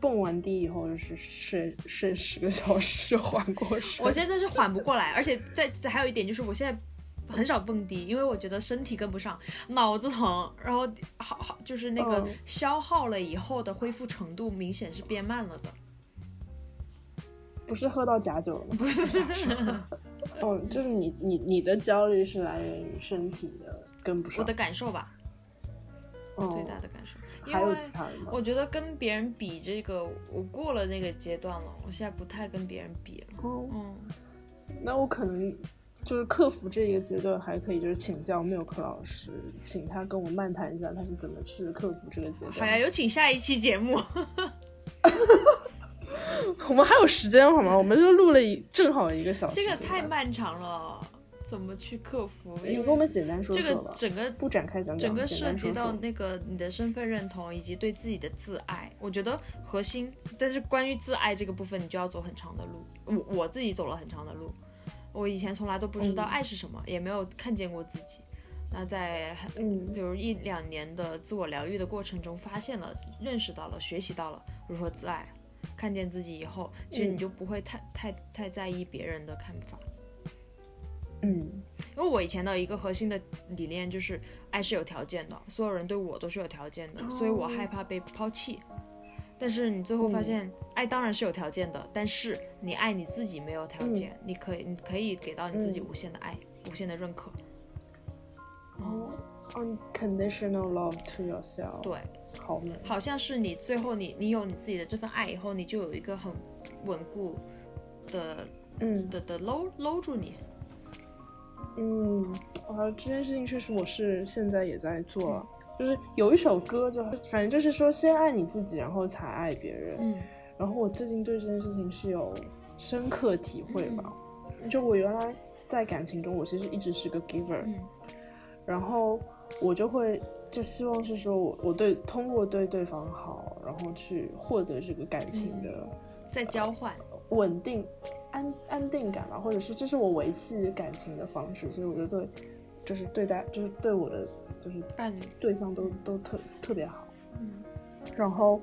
[SPEAKER 2] 蹦完迪以后就是睡睡十个小时 缓过神。
[SPEAKER 1] 我现在是缓不过来，而且再再还有一点就是，我现在很少蹦迪，因为我觉得身体跟不上，脑子疼，然后好好就是那个消耗了以后的恢复程度明显是变慢了的。
[SPEAKER 2] 不是喝到假酒了吗？不是，哦，就是你你你的焦虑是来源于身体的。跟不上
[SPEAKER 1] 我的感受吧，最大的感受。
[SPEAKER 2] 还有其他的吗？
[SPEAKER 1] 我觉得跟别人比这个，我过了那个阶段了，我现在不太跟别人比了。嗯，
[SPEAKER 2] 那我可能就是克服这一个阶段，还可以就是请教缪克老师，请他跟我漫谈一下他是怎么去克服这个阶段。
[SPEAKER 1] 好呀，有请下一期节目。
[SPEAKER 2] 我们还有时间好吗？我们就录了一正好一个小时。
[SPEAKER 1] 这个太漫长了。怎么去克服？
[SPEAKER 2] 你跟我们简单说
[SPEAKER 1] 说这个整个
[SPEAKER 2] 不展开讲
[SPEAKER 1] 讲，整个涉及到那个你的身份认同以及对自己的自爱。我觉得核心，但是关于自爱这个部分，你就要走很长的路。我我自己走了很长的路，我以前从来都不知道爱是什么，也没有看见过自己。那在嗯，比如一两年的自我疗愈的过程中，发现了、认识到了、学习到了，比如说自爱，看见自己以后，其实你就不会太太太在意别人的看法。
[SPEAKER 2] 嗯，
[SPEAKER 1] 因为我以前的一个核心的理念就是，爱是有条件的，所有人对我都是有条件的，所以我害怕被抛弃。但是你最后发现，爱当然是有条件的，但是你爱你自己没有条件，你可以你可以给到你自己无限的爱，无限的认可。
[SPEAKER 2] 哦，unconditional love to yourself。
[SPEAKER 1] 对，
[SPEAKER 2] 好美。
[SPEAKER 1] 好像是你最后你你有你自己的这份爱以后，你就有一个很稳固的，
[SPEAKER 2] 嗯
[SPEAKER 1] 的的搂搂住你。
[SPEAKER 2] 嗯，啊，这件事情确实我是现在也在做，就是有一首歌，就反正就是说先爱你自己，然后才爱别人。
[SPEAKER 1] 嗯，
[SPEAKER 2] 然后我最近对这件事情是有深刻体会吧。就我原来在感情中，我其实一直是个 giver，然后我就会就希望是说我我对通过对对方好，然后去获得这个感情的
[SPEAKER 1] 在交换
[SPEAKER 2] 稳定。安安定感吧，或者是这是我维系感情的方式，所以我觉得对，就是对待，就是对我的就是
[SPEAKER 1] 伴侣
[SPEAKER 2] 对象都都特特别好。
[SPEAKER 1] 嗯，
[SPEAKER 2] 然后，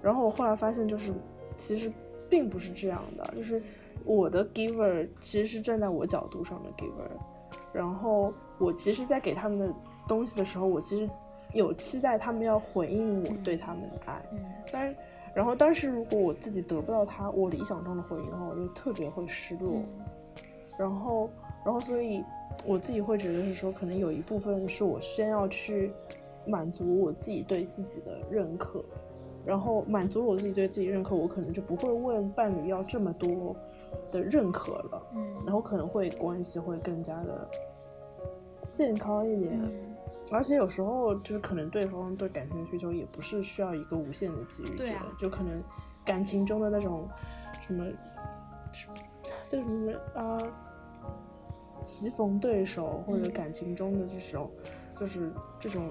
[SPEAKER 2] 然后我后来发现，就是其实并不是这样的，就是我的 giver 其实是站在我角度上的 giver，然后我其实，在给他们的东西的时候，我其实有期待他们要回应我对他们的爱，但是，然后当时如果我自己得不到他我理想中的回应的话，我就特别会失落，然后，然后所以我自己会觉得是说，可能有一部分是我先要去满足我自己对自己的认可。然后满足了我自己对自己认可，我可能就不会问伴侣要这么多的认可了。嗯，然后可能会关系会更加的健康一点。而且有时候就是可能对方对感情的需求也不是需要一个无限的给予者，就可能感情中的那种什么叫什么啊棋逢对手，或者感情中的这种就是这种。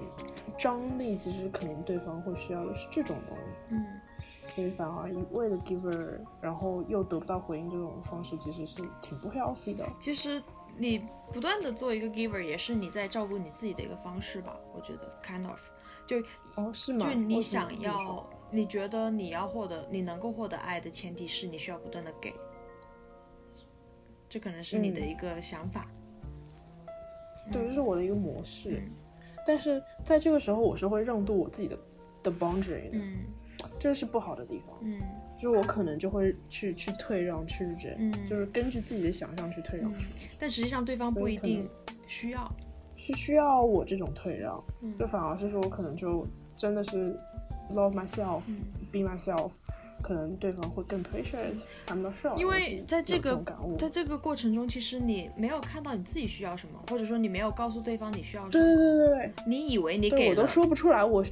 [SPEAKER 2] 张力其实可能对方会需要的是这种东西，嗯，所以反而一味的 giver，然后又得不到回应这种方式，其实是挺不 healthy 的。
[SPEAKER 1] 其实你不断的做一个 giver，也是你在照顾你自己的一个方式吧？我觉得 kind of，就
[SPEAKER 2] 哦是吗？
[SPEAKER 1] 就你想要，你觉得你要获得，你能够获得爱的前提是你需要不断的给，这可能是你的一个想法。
[SPEAKER 2] 对，这是我的一个模式。但是在这个时候，我是会让渡我自己的的 boundary 的，这是不好的地方。嗯，就是我可能就会去去退让，去忍，嗯，就是根据自己的想象去退让去。
[SPEAKER 1] 但实际上对方不一定需要，
[SPEAKER 2] 是需要我这种退让，就反而是说我可能就真的是 love myself，be myself。可能对方会更 appreciate I'm not sure，
[SPEAKER 1] 因为在这个在这个过程中，其实你没有看到你自己需要什么，或者说你没有告诉对方你需要什么。
[SPEAKER 2] 对对对对。
[SPEAKER 1] 你以为你给
[SPEAKER 2] 我都说不出来，我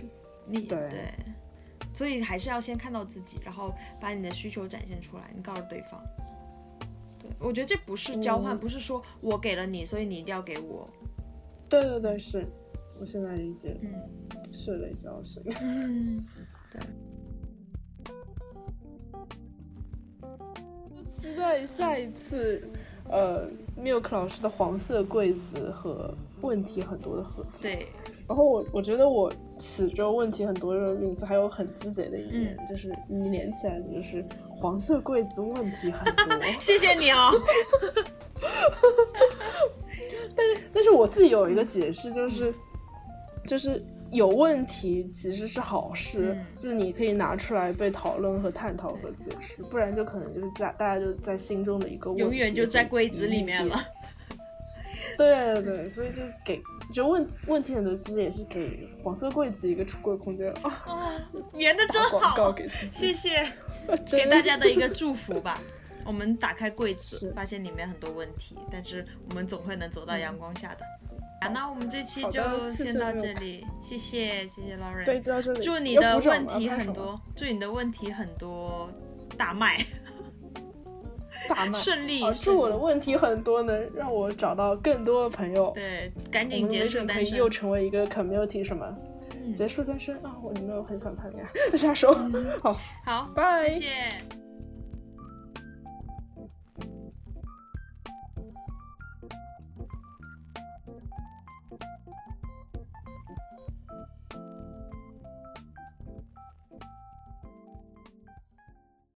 [SPEAKER 1] 你对。对，所以还是要先看到自己，然后把你的需求展现出来，你告诉对方。对，我觉得这不是交换，不是说我给了你，所以你一定要给我。
[SPEAKER 2] 对对对，是我现在理解，嗯，是的，交心。嗯，对。期待下一次，呃，Milk 老师的黄色柜子和问题很多的合作。
[SPEAKER 1] 对，
[SPEAKER 2] 然后我我觉得我此周问题很多这个名字，还有很鸡贼的一面，就是你连起来就是黄色柜子问题很多。
[SPEAKER 1] 谢谢你哦。
[SPEAKER 2] 但是但是我自己有一个解释，就是就是。有问题其实是好事，就是你可以拿出来被讨论和探讨和解释，不然就可能就是在大家就在心中的一个
[SPEAKER 1] 永远就在柜子里面了。
[SPEAKER 2] 对对对，所以就给就问问题很多，其实也是给黄色柜子一个出柜空间
[SPEAKER 1] 啊。圆的真好，谢谢，给大家的一个祝福吧。我们打开柜子，发现里面很多问题，但是我们总会能走到阳光下的。啊，那我们这期就先到这里，谢谢谢谢 Lauren，
[SPEAKER 2] 对，到这里。
[SPEAKER 1] 祝你的问题很多，祝你的问题很多，大卖，
[SPEAKER 2] 大卖
[SPEAKER 1] 顺利。
[SPEAKER 2] 祝我的问题很多，能让我找到更多的朋友。
[SPEAKER 1] 对，赶紧结束
[SPEAKER 2] 单身，又成为一个 community 什么？结束单身啊！我没有很想谈恋爱，下手。好，
[SPEAKER 1] 好，
[SPEAKER 2] 拜，
[SPEAKER 1] 谢谢。